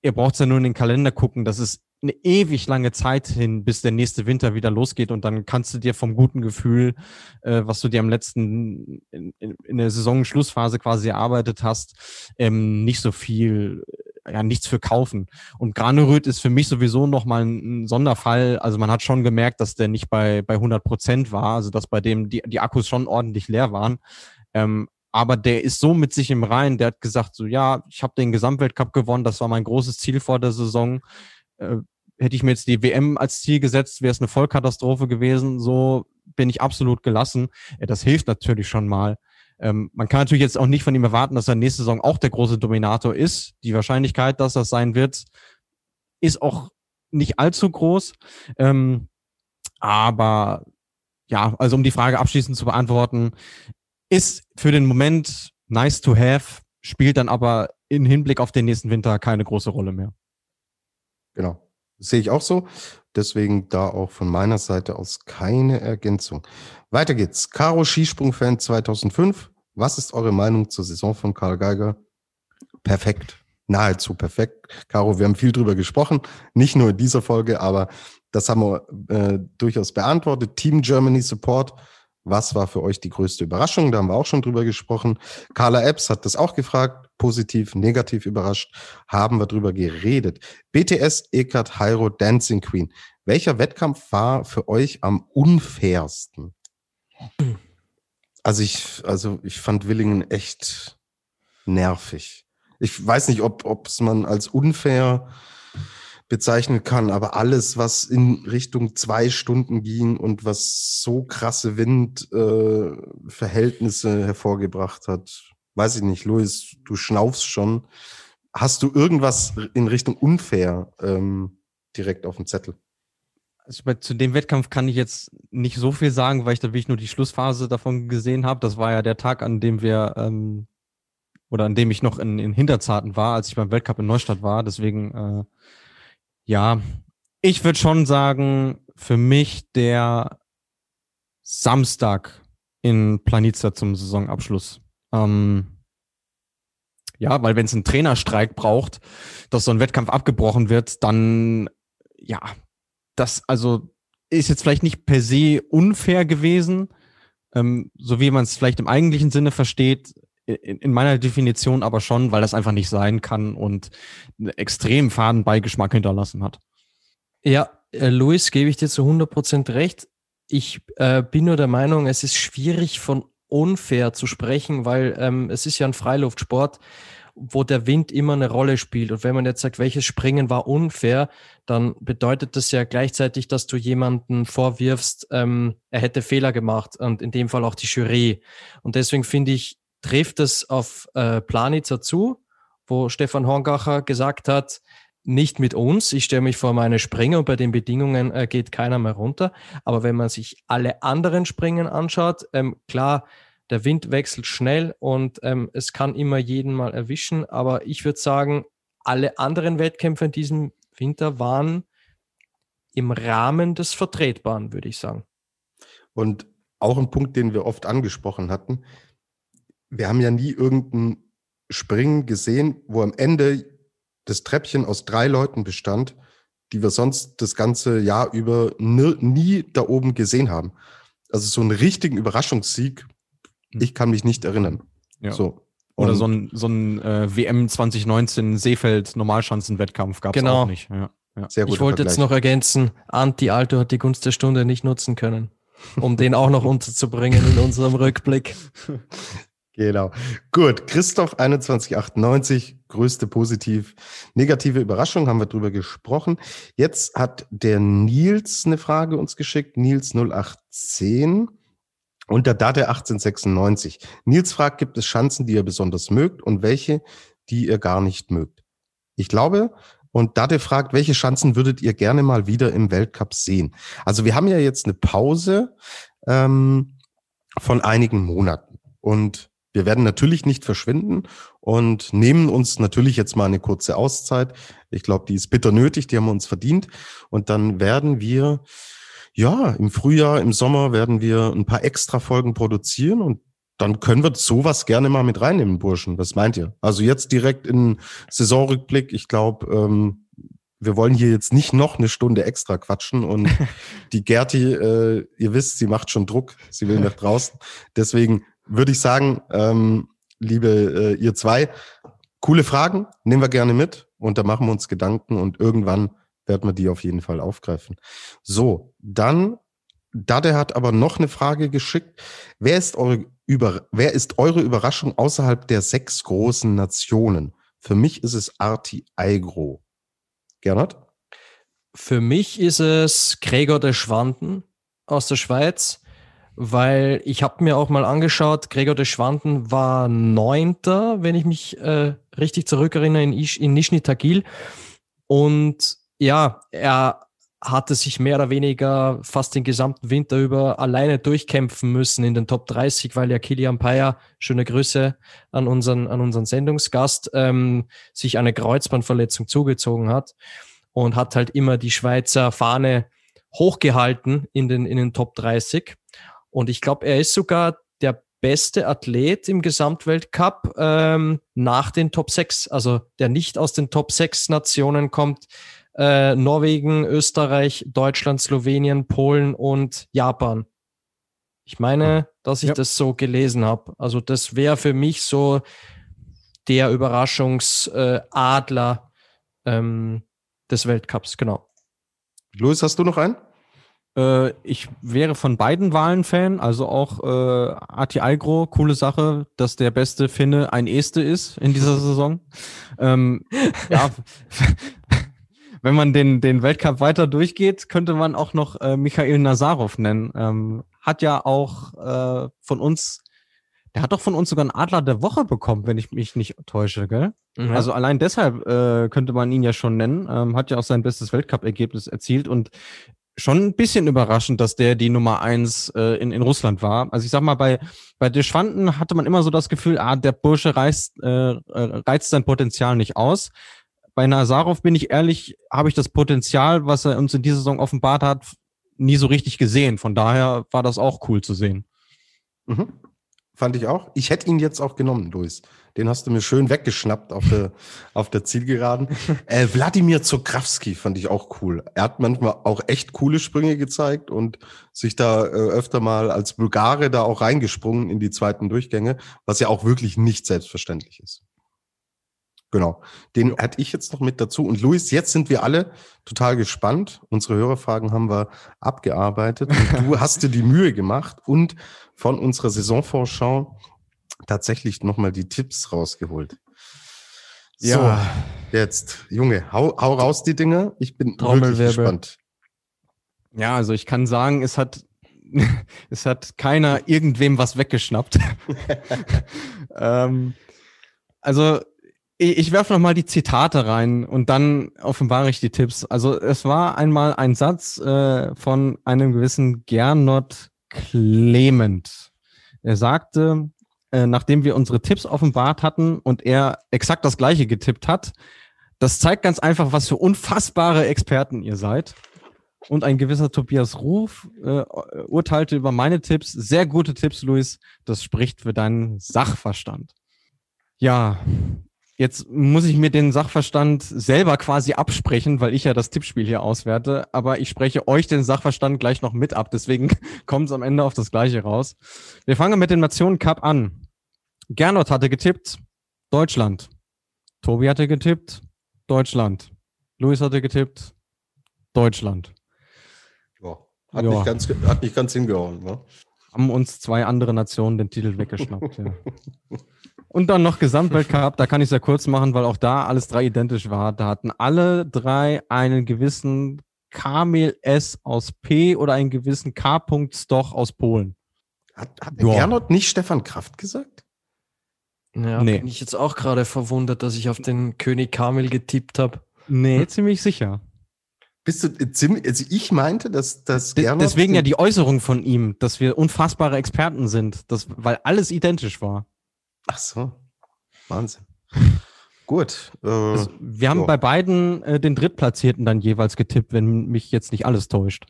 ihr braucht ja nur in den Kalender gucken, das ist eine ewig lange Zeit hin, bis der nächste Winter wieder losgeht und dann kannst du dir vom guten Gefühl, äh, was du dir am letzten in, in der Saisonschlussphase quasi erarbeitet hast, ähm, nicht so viel, ja nichts für kaufen. Und Graneröd ist für mich sowieso noch mal ein, ein, Sonderfall. Also man hat schon gemerkt, dass der nicht bei bei 100 Prozent war, also dass bei dem die die Akkus schon ordentlich leer waren. Ähm, aber der ist so mit sich im Reinen, der hat gesagt, so ja, ich habe den Gesamtweltcup gewonnen, das war mein großes Ziel vor der Saison. Äh, hätte ich mir jetzt die WM als Ziel gesetzt, wäre es eine Vollkatastrophe gewesen. So bin ich absolut gelassen. Ja, das hilft natürlich schon mal. Ähm, man kann natürlich jetzt auch nicht von ihm erwarten, dass er nächste Saison auch der große Dominator ist. Die Wahrscheinlichkeit, dass das sein wird, ist auch nicht allzu groß. Ähm, aber ja, also um die Frage abschließend zu beantworten, ist für den Moment nice to have, spielt dann aber in Hinblick auf den nächsten Winter keine große Rolle mehr. Genau. sehe ich auch so. Deswegen da auch von meiner Seite aus keine Ergänzung. Weiter geht's. Caro Skisprung-Fan 2005. Was ist eure Meinung zur Saison von Karl Geiger? Perfekt. Nahezu perfekt. Caro, wir haben viel drüber gesprochen. Nicht nur in dieser Folge, aber das haben wir äh, durchaus beantwortet. Team Germany Support was war für euch die größte Überraschung? Da haben wir auch schon drüber gesprochen. Carla Epps hat das auch gefragt. Positiv, negativ überrascht. Haben wir drüber geredet. BTS, Eckart, Hyro, Dancing Queen. Welcher Wettkampf war für euch am unfairsten? Also ich, also ich fand Willingen echt nervig. Ich weiß nicht, ob es man als unfair bezeichnen kann. Aber alles, was in Richtung zwei Stunden ging und was so krasse Windverhältnisse äh, hervorgebracht hat, weiß ich nicht, Luis, du schnaufst schon. Hast du irgendwas in Richtung unfair ähm, direkt auf dem Zettel? Also zu dem Wettkampf kann ich jetzt nicht so viel sagen, weil ich da wirklich nur die Schlussphase davon gesehen habe. Das war ja der Tag, an dem wir ähm, oder an dem ich noch in, in Hinterzarten war, als ich beim Weltcup in Neustadt war. Deswegen äh, ja, ich würde schon sagen, für mich der Samstag in Planica zum Saisonabschluss. Ähm, ja, weil wenn es einen Trainerstreik braucht, dass so ein Wettkampf abgebrochen wird, dann ja, das also ist jetzt vielleicht nicht per se unfair gewesen, ähm, so wie man es vielleicht im eigentlichen Sinne versteht, in, in meiner Definition aber schon, weil das einfach nicht sein kann und einen extrem faden Beigeschmack hinterlassen hat. Ja, äh, Luis, gebe ich dir zu 100% recht. Ich äh, bin nur der Meinung, es ist schwierig von unfair zu sprechen, weil ähm, es ist ja ein Freiluftsport, wo der Wind immer eine Rolle spielt. Und wenn man jetzt sagt, welches Springen war unfair, dann bedeutet das ja gleichzeitig, dass du jemanden vorwirfst, ähm, er hätte Fehler gemacht und in dem Fall auch die Jury. Und deswegen finde ich, trifft es auf äh, Planitzer zu, wo Stefan Horngacher gesagt hat, nicht mit uns. Ich stelle mich vor meine Springer und bei den Bedingungen äh, geht keiner mehr runter. Aber wenn man sich alle anderen Springen anschaut, ähm, klar, der Wind wechselt schnell und ähm, es kann immer jeden mal erwischen. Aber ich würde sagen, alle anderen Wettkämpfe in diesem Winter waren im Rahmen des Vertretbaren, würde ich sagen. Und auch ein Punkt, den wir oft angesprochen hatten. Wir haben ja nie irgendein Springen gesehen, wo am Ende das Treppchen aus drei Leuten bestand, die wir sonst das ganze Jahr über nie, da oben gesehen haben. Also so einen richtigen Überraschungssieg, hm. ich kann mich nicht erinnern. Ja. So. Oder so ein, so ein äh, WM 2019 Seefeld-Normalschanzenwettkampf gab es genau. auch nicht. Ja, ja. Sehr ich wollte jetzt noch ergänzen, Anti Alto hat die Gunst der Stunde nicht nutzen können, um den auch noch *laughs* unterzubringen in unserem Rückblick. *laughs* Genau. Gut. Christoph 2198, größte positiv. Negative Überraschung, haben wir drüber gesprochen. Jetzt hat der Nils eine Frage uns geschickt. Nils 0810 und der Date 1896. Nils fragt, gibt es Schanzen, die ihr besonders mögt und welche, die ihr gar nicht mögt? Ich glaube, und Date fragt, welche Schanzen würdet ihr gerne mal wieder im Weltcup sehen? Also wir haben ja jetzt eine Pause ähm, von einigen Monaten. Und wir werden natürlich nicht verschwinden und nehmen uns natürlich jetzt mal eine kurze Auszeit. Ich glaube, die ist bitter nötig, die haben wir uns verdient. Und dann werden wir, ja, im Frühjahr, im Sommer werden wir ein paar extra Folgen produzieren und dann können wir sowas gerne mal mit reinnehmen, Burschen. Was meint ihr? Also jetzt direkt in Saisonrückblick. Ich glaube, ähm, wir wollen hier jetzt nicht noch eine Stunde extra quatschen und *laughs* die Gerti, äh, ihr wisst, sie macht schon Druck, sie will nach draußen. Deswegen würde ich sagen, ähm, liebe äh, ihr zwei, coole Fragen, nehmen wir gerne mit und da machen wir uns Gedanken und irgendwann werden wir die auf jeden Fall aufgreifen. So, dann, Dade hat aber noch eine Frage geschickt. Wer ist eure, über, wer ist eure Überraschung außerhalb der sechs großen Nationen? Für mich ist es Arti Aigro. Gernot? Für mich ist es Gregor de Schwanden aus der Schweiz weil ich habe mir auch mal angeschaut, Gregor de Schwanden war Neunter, wenn ich mich äh, richtig zurückerinnere, in, Isch, in Nizhny Tagil. Und ja, er hatte sich mehr oder weniger fast den gesamten Winter über alleine durchkämpfen müssen in den Top 30, weil ja Kilian Payer, schöne Grüße an unseren, an unseren Sendungsgast, ähm, sich eine Kreuzbandverletzung zugezogen hat und hat halt immer die Schweizer Fahne hochgehalten in den, in den Top 30. Und ich glaube, er ist sogar der beste Athlet im Gesamtweltcup ähm, nach den Top 6, also der nicht aus den Top 6 Nationen kommt. Äh, Norwegen, Österreich, Deutschland, Slowenien, Polen und Japan. Ich meine, dass ich ja. das so gelesen habe. Also das wäre für mich so der Überraschungsadler ähm, des Weltcups, genau. Luis, hast du noch einen? Äh, ich wäre von beiden Wahlen Fan, also auch äh, Ati Algro, coole Sache, dass der beste Finne ein Este ist in dieser Saison. *laughs* ähm, ja, *laughs* wenn man den, den Weltcup weiter durchgeht, könnte man auch noch äh, Michael Nazarov nennen. Ähm, hat ja auch äh, von uns, der hat doch von uns sogar einen Adler der Woche bekommen, wenn ich mich nicht täusche, gell? Mhm. Also allein deshalb äh, könnte man ihn ja schon nennen. Ähm, hat ja auch sein bestes Weltcup-Ergebnis erzielt und schon ein bisschen überraschend, dass der die Nummer eins äh, in, in Russland war. Also ich sag mal, bei, bei Deschwanden hatte man immer so das Gefühl, ah, der Bursche reißt, äh, äh, reizt sein Potenzial nicht aus. Bei Nazarov bin ich ehrlich, habe ich das Potenzial, was er uns in dieser Saison offenbart hat, nie so richtig gesehen. Von daher war das auch cool zu sehen. Mhm. Fand ich auch. Ich hätte ihn jetzt auch genommen, Luis. Den hast du mir schön weggeschnappt auf der, *laughs* auf der Zielgeraden. Äh, Wladimir Zokrawski fand ich auch cool. Er hat manchmal auch echt coole Sprünge gezeigt und sich da äh, öfter mal als Bulgare da auch reingesprungen in die zweiten Durchgänge, was ja auch wirklich nicht selbstverständlich ist. Genau. Den ja. hatte ich jetzt noch mit dazu. Und Luis, jetzt sind wir alle total gespannt. Unsere Hörerfragen haben wir abgearbeitet. Und du *laughs* hast dir die Mühe gemacht und von unserer Saisonvorschau tatsächlich nochmal die Tipps rausgeholt. Ja. So, jetzt, Junge, hau, hau raus die Dinge. Ich bin wirklich gespannt. Ja, also ich kann sagen, es hat, *laughs* es hat keiner irgendwem was weggeschnappt. *laughs* ähm, also ich, ich werfe nochmal die Zitate rein und dann offenbare ich die Tipps. Also es war einmal ein Satz äh, von einem gewissen Gernot Clement. Er sagte, äh, nachdem wir unsere Tipps offenbart hatten und er exakt das gleiche getippt hat, das zeigt ganz einfach, was für unfassbare Experten ihr seid. Und ein gewisser Tobias Ruf äh, urteilte über meine Tipps. Sehr gute Tipps, Luis. Das spricht für deinen Sachverstand. Ja, jetzt muss ich mir den Sachverstand selber quasi absprechen, weil ich ja das Tippspiel hier auswerte. Aber ich spreche euch den Sachverstand gleich noch mit ab. Deswegen *laughs* kommt es am Ende auf das Gleiche raus. Wir fangen mit dem Nationen Cup an. Gernot hatte getippt, Deutschland. Tobi hatte getippt, Deutschland. Luis hatte getippt, Deutschland. Ja, hat, ja. Nicht, ganz, hat nicht ganz hingehauen. Ne? Haben uns zwei andere Nationen den Titel weggeschnappt. ja. Und dann noch Gesamtweltcup, da kann ich es ja kurz machen, weil auch da alles drei identisch war. Da hatten alle drei einen gewissen Kamil S aus P oder einen gewissen K. Stoch aus Polen. Hat, hat. Gernot nicht Stefan Kraft gesagt? Ja, nee. bin ich jetzt auch gerade verwundert, dass ich auf den König Kamil getippt habe. Nee, hm. ziemlich sicher. Bist du äh, ziemlich, also ich meinte, dass das Gernot Deswegen ja die Äußerung von ihm, dass wir unfassbare Experten sind, das, weil alles identisch war. Ach so. Wahnsinn. Gut. Äh, also, wir haben so. bei beiden äh, den Drittplatzierten dann jeweils getippt, wenn mich jetzt nicht alles täuscht.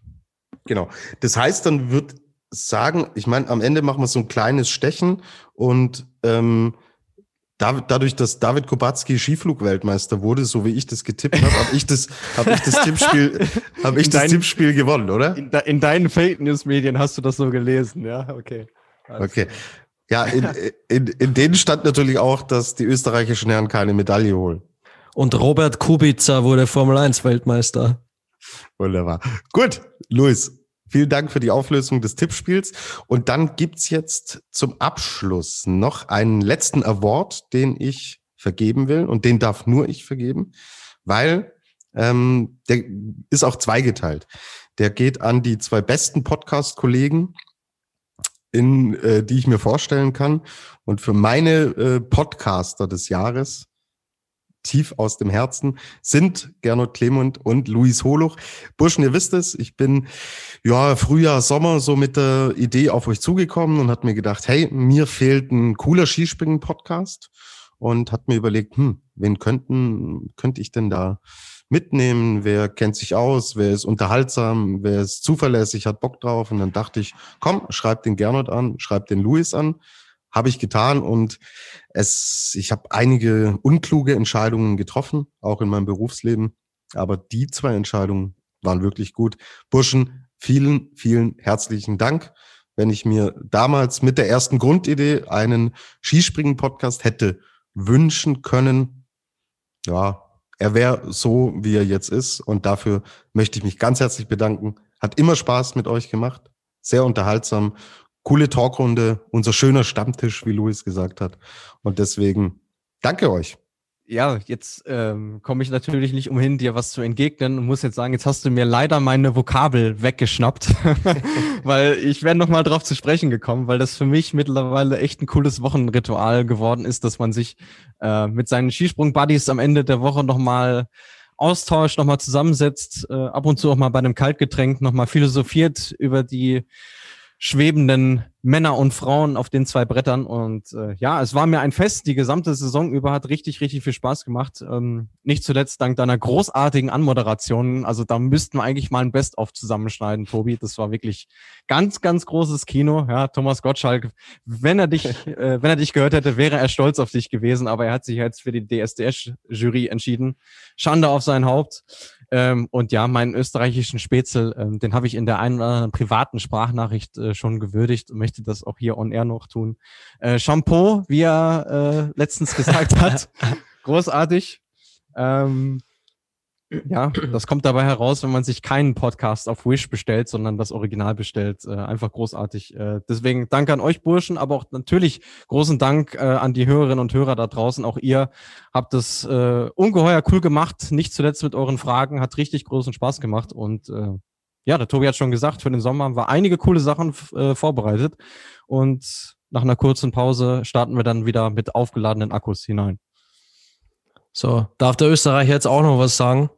Genau. Das heißt, dann wird sagen, ich meine, am Ende machen wir so ein kleines Stechen und ähm, dadurch, dass David Kubacki Skiflugweltmeister wurde, so wie ich das getippt habe, habe ich das, habe ich das Tippspiel, *laughs* habe ich das Tippspiel gewonnen, oder? In, in, deinen Fake News Medien hast du das so gelesen, ja? Okay. Also. Okay. Ja, in, in, in denen stand natürlich auch, dass die österreichischen Herren keine Medaille holen. Und Robert Kubica wurde Formel 1 Weltmeister. Wunderbar. Gut, Luis, Vielen Dank für die Auflösung des Tippspiels. Und dann gibt's jetzt zum Abschluss noch einen letzten Award, den ich vergeben will. Und den darf nur ich vergeben, weil ähm, der ist auch zweigeteilt. Der geht an die zwei besten Podcast-Kollegen, in äh, die ich mir vorstellen kann. Und für meine äh, Podcaster des Jahres tief aus dem Herzen sind Gernot Clement und Luis Holuch. Burschen, ihr wisst es, ich bin ja Frühjahr, Sommer so mit der Idee auf euch zugekommen und hat mir gedacht, hey, mir fehlt ein cooler Skispringen-Podcast und hat mir überlegt, hm, wen könnten, könnte ich denn da mitnehmen? Wer kennt sich aus? Wer ist unterhaltsam? Wer ist zuverlässig? Hat Bock drauf? Und dann dachte ich, komm, schreib den Gernot an, schreib den Luis an habe ich getan und es, ich habe einige unkluge Entscheidungen getroffen, auch in meinem Berufsleben. Aber die zwei Entscheidungen waren wirklich gut. Burschen, vielen, vielen herzlichen Dank. Wenn ich mir damals mit der ersten Grundidee einen Skispringen-Podcast hätte wünschen können, ja, er wäre so, wie er jetzt ist. Und dafür möchte ich mich ganz herzlich bedanken. Hat immer Spaß mit euch gemacht. Sehr unterhaltsam coole Talkrunde, unser schöner Stammtisch, wie Luis gesagt hat. Und deswegen danke euch. Ja, jetzt ähm, komme ich natürlich nicht umhin, dir was zu entgegnen und muss jetzt sagen, jetzt hast du mir leider meine Vokabel weggeschnappt, *laughs* weil ich wäre nochmal drauf zu sprechen gekommen, weil das für mich mittlerweile echt ein cooles Wochenritual geworden ist, dass man sich äh, mit seinen Skisprung-Buddies am Ende der Woche nochmal austauscht, nochmal zusammensetzt, äh, ab und zu auch mal bei einem Kaltgetränk nochmal philosophiert über die schwebenden Männer und Frauen auf den zwei Brettern. Und äh, ja, es war mir ein Fest. Die gesamte Saison über hat richtig, richtig viel Spaß gemacht. Ähm, nicht zuletzt dank deiner großartigen Anmoderation. Also da müssten wir eigentlich mal ein Best-of zusammenschneiden, Tobi. Das war wirklich ganz, ganz großes Kino. Ja, Thomas Gottschalk, wenn er dich, *laughs* äh, wenn er dich gehört hätte, wäre er stolz auf dich gewesen. Aber er hat sich jetzt für die DSDS-Jury entschieden. Schande auf sein Haupt. Ähm, und ja, meinen österreichischen Spätzle, ähm, den habe ich in der einen oder anderen privaten Sprachnachricht äh, schon gewürdigt und möchte das auch hier on air noch tun. Äh, Shampoo, wie er äh, letztens gesagt hat. *laughs* großartig. Ähm, ja, das kommt dabei heraus, wenn man sich keinen Podcast auf Wish bestellt, sondern das Original bestellt. Äh, einfach großartig. Äh, deswegen danke an euch Burschen, aber auch natürlich großen Dank äh, an die Hörerinnen und Hörer da draußen. Auch ihr habt es äh, ungeheuer cool gemacht, nicht zuletzt mit euren Fragen. Hat richtig großen Spaß gemacht. Und äh, ja, der Tobi hat schon gesagt, für den Sommer haben wir einige coole Sachen äh, vorbereitet. Und nach einer kurzen Pause starten wir dann wieder mit aufgeladenen Akkus hinein. So, darf der Österreicher jetzt auch noch was sagen?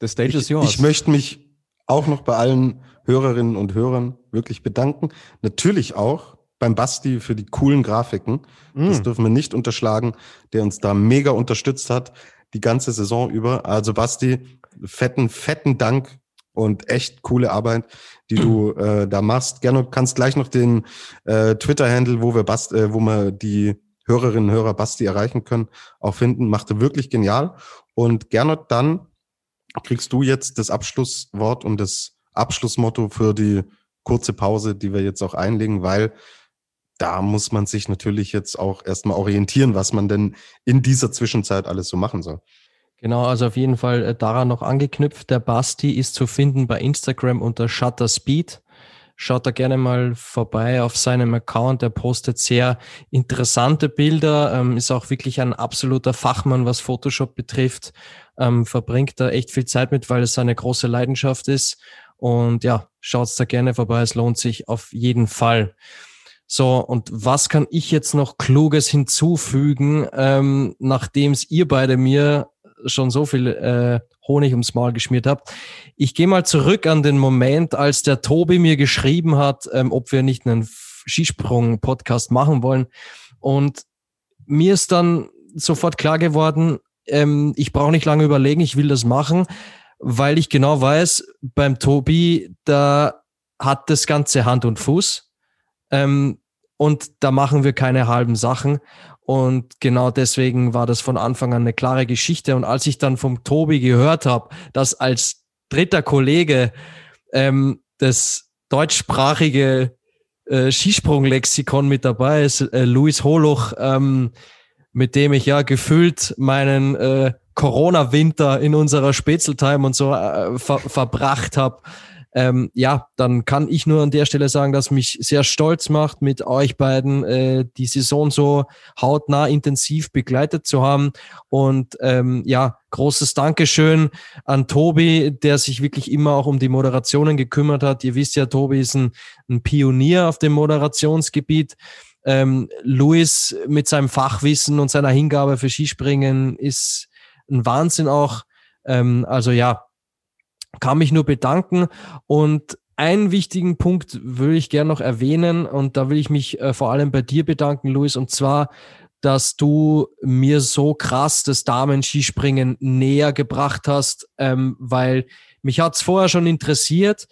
The stage is yours. Ich möchte mich auch noch bei allen Hörerinnen und Hörern wirklich bedanken. Natürlich auch beim Basti für die coolen Grafiken. Mm. Das dürfen wir nicht unterschlagen, der uns da mega unterstützt hat, die ganze Saison über. Also Basti, fetten, fetten Dank und echt coole Arbeit, die du äh, da machst. Gerne kannst gleich noch den äh, Twitter-Handle, wo wir Bast, äh, wo wir die Hörerinnen und Hörer Basti erreichen können, auch finden. Machte wirklich genial. Und Gernot, dann kriegst du jetzt das Abschlusswort und das Abschlussmotto für die kurze Pause, die wir jetzt auch einlegen, weil da muss man sich natürlich jetzt auch erstmal orientieren, was man denn in dieser Zwischenzeit alles so machen soll. Genau, also auf jeden Fall äh, daran noch angeknüpft. Der Basti ist zu finden bei Instagram unter Shutter Speed. Schaut da gerne mal vorbei auf seinem Account. Er postet sehr interessante Bilder, ähm, ist auch wirklich ein absoluter Fachmann, was Photoshop betrifft. Ähm, verbringt da echt viel Zeit mit, weil es seine große Leidenschaft ist. Und ja, schaut's da gerne vorbei. Es lohnt sich auf jeden Fall. So, und was kann ich jetzt noch Kluges hinzufügen, ähm, nachdem es ihr beide mir schon so viel äh, Honig ums Maul geschmiert habt. Ich gehe mal zurück an den Moment, als der Tobi mir geschrieben hat, ähm, ob wir nicht einen Skisprung-Podcast machen wollen. Und mir ist dann sofort klar geworden, ähm, ich brauche nicht lange überlegen, ich will das machen, weil ich genau weiß, beim Tobi, da hat das Ganze Hand und Fuß. Ähm, und da machen wir keine halben Sachen. Und genau deswegen war das von Anfang an eine klare Geschichte. Und als ich dann vom Tobi gehört habe, dass als dritter Kollege ähm, das deutschsprachige äh, Skisprunglexikon mit dabei ist, äh, Luis Holoch, ähm, mit dem ich ja gefühlt meinen äh, Corona-Winter in unserer Spätzeltime und so äh, ver verbracht habe ähm, ja, dann kann ich nur an der Stelle sagen, dass mich sehr stolz macht, mit euch beiden äh, die Saison so hautnah intensiv begleitet zu haben. Und ähm, ja, großes Dankeschön an Tobi, der sich wirklich immer auch um die Moderationen gekümmert hat. Ihr wisst ja, Tobi ist ein, ein Pionier auf dem Moderationsgebiet. Ähm, Luis mit seinem Fachwissen und seiner Hingabe für Skispringen ist ein Wahnsinn auch. Ähm, also ja, kann mich nur bedanken. Und einen wichtigen Punkt würde ich gerne noch erwähnen. Und da will ich mich äh, vor allem bei dir bedanken, Luis, und zwar, dass du mir so krass das Damen-Skispringen näher gebracht hast, ähm, weil mich hat's vorher schon interessiert,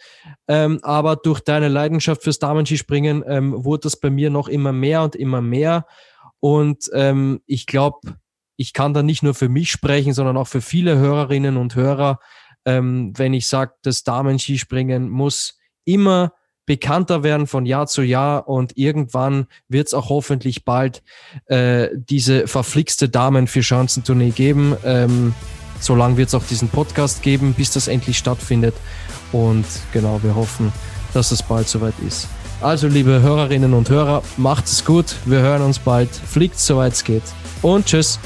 ähm, aber durch deine Leidenschaft fürs Damen-Skispringen ähm, wurde das bei mir noch immer mehr und immer mehr. Und ähm, ich glaube, ich kann da nicht nur für mich sprechen, sondern auch für viele Hörerinnen und Hörer, ähm, wenn ich sage, das Damen-Skispringen muss immer bekannter werden von Jahr zu Jahr und irgendwann wird es auch hoffentlich bald äh, diese verflixte Damen für Schanzentournee geben. Ähm, solange wird es auch diesen Podcast geben, bis das endlich stattfindet. Und genau, wir hoffen, dass es bald soweit ist. Also, liebe Hörerinnen und Hörer, macht es gut. Wir hören uns bald. Fliegt, soweit es geht. Und tschüss.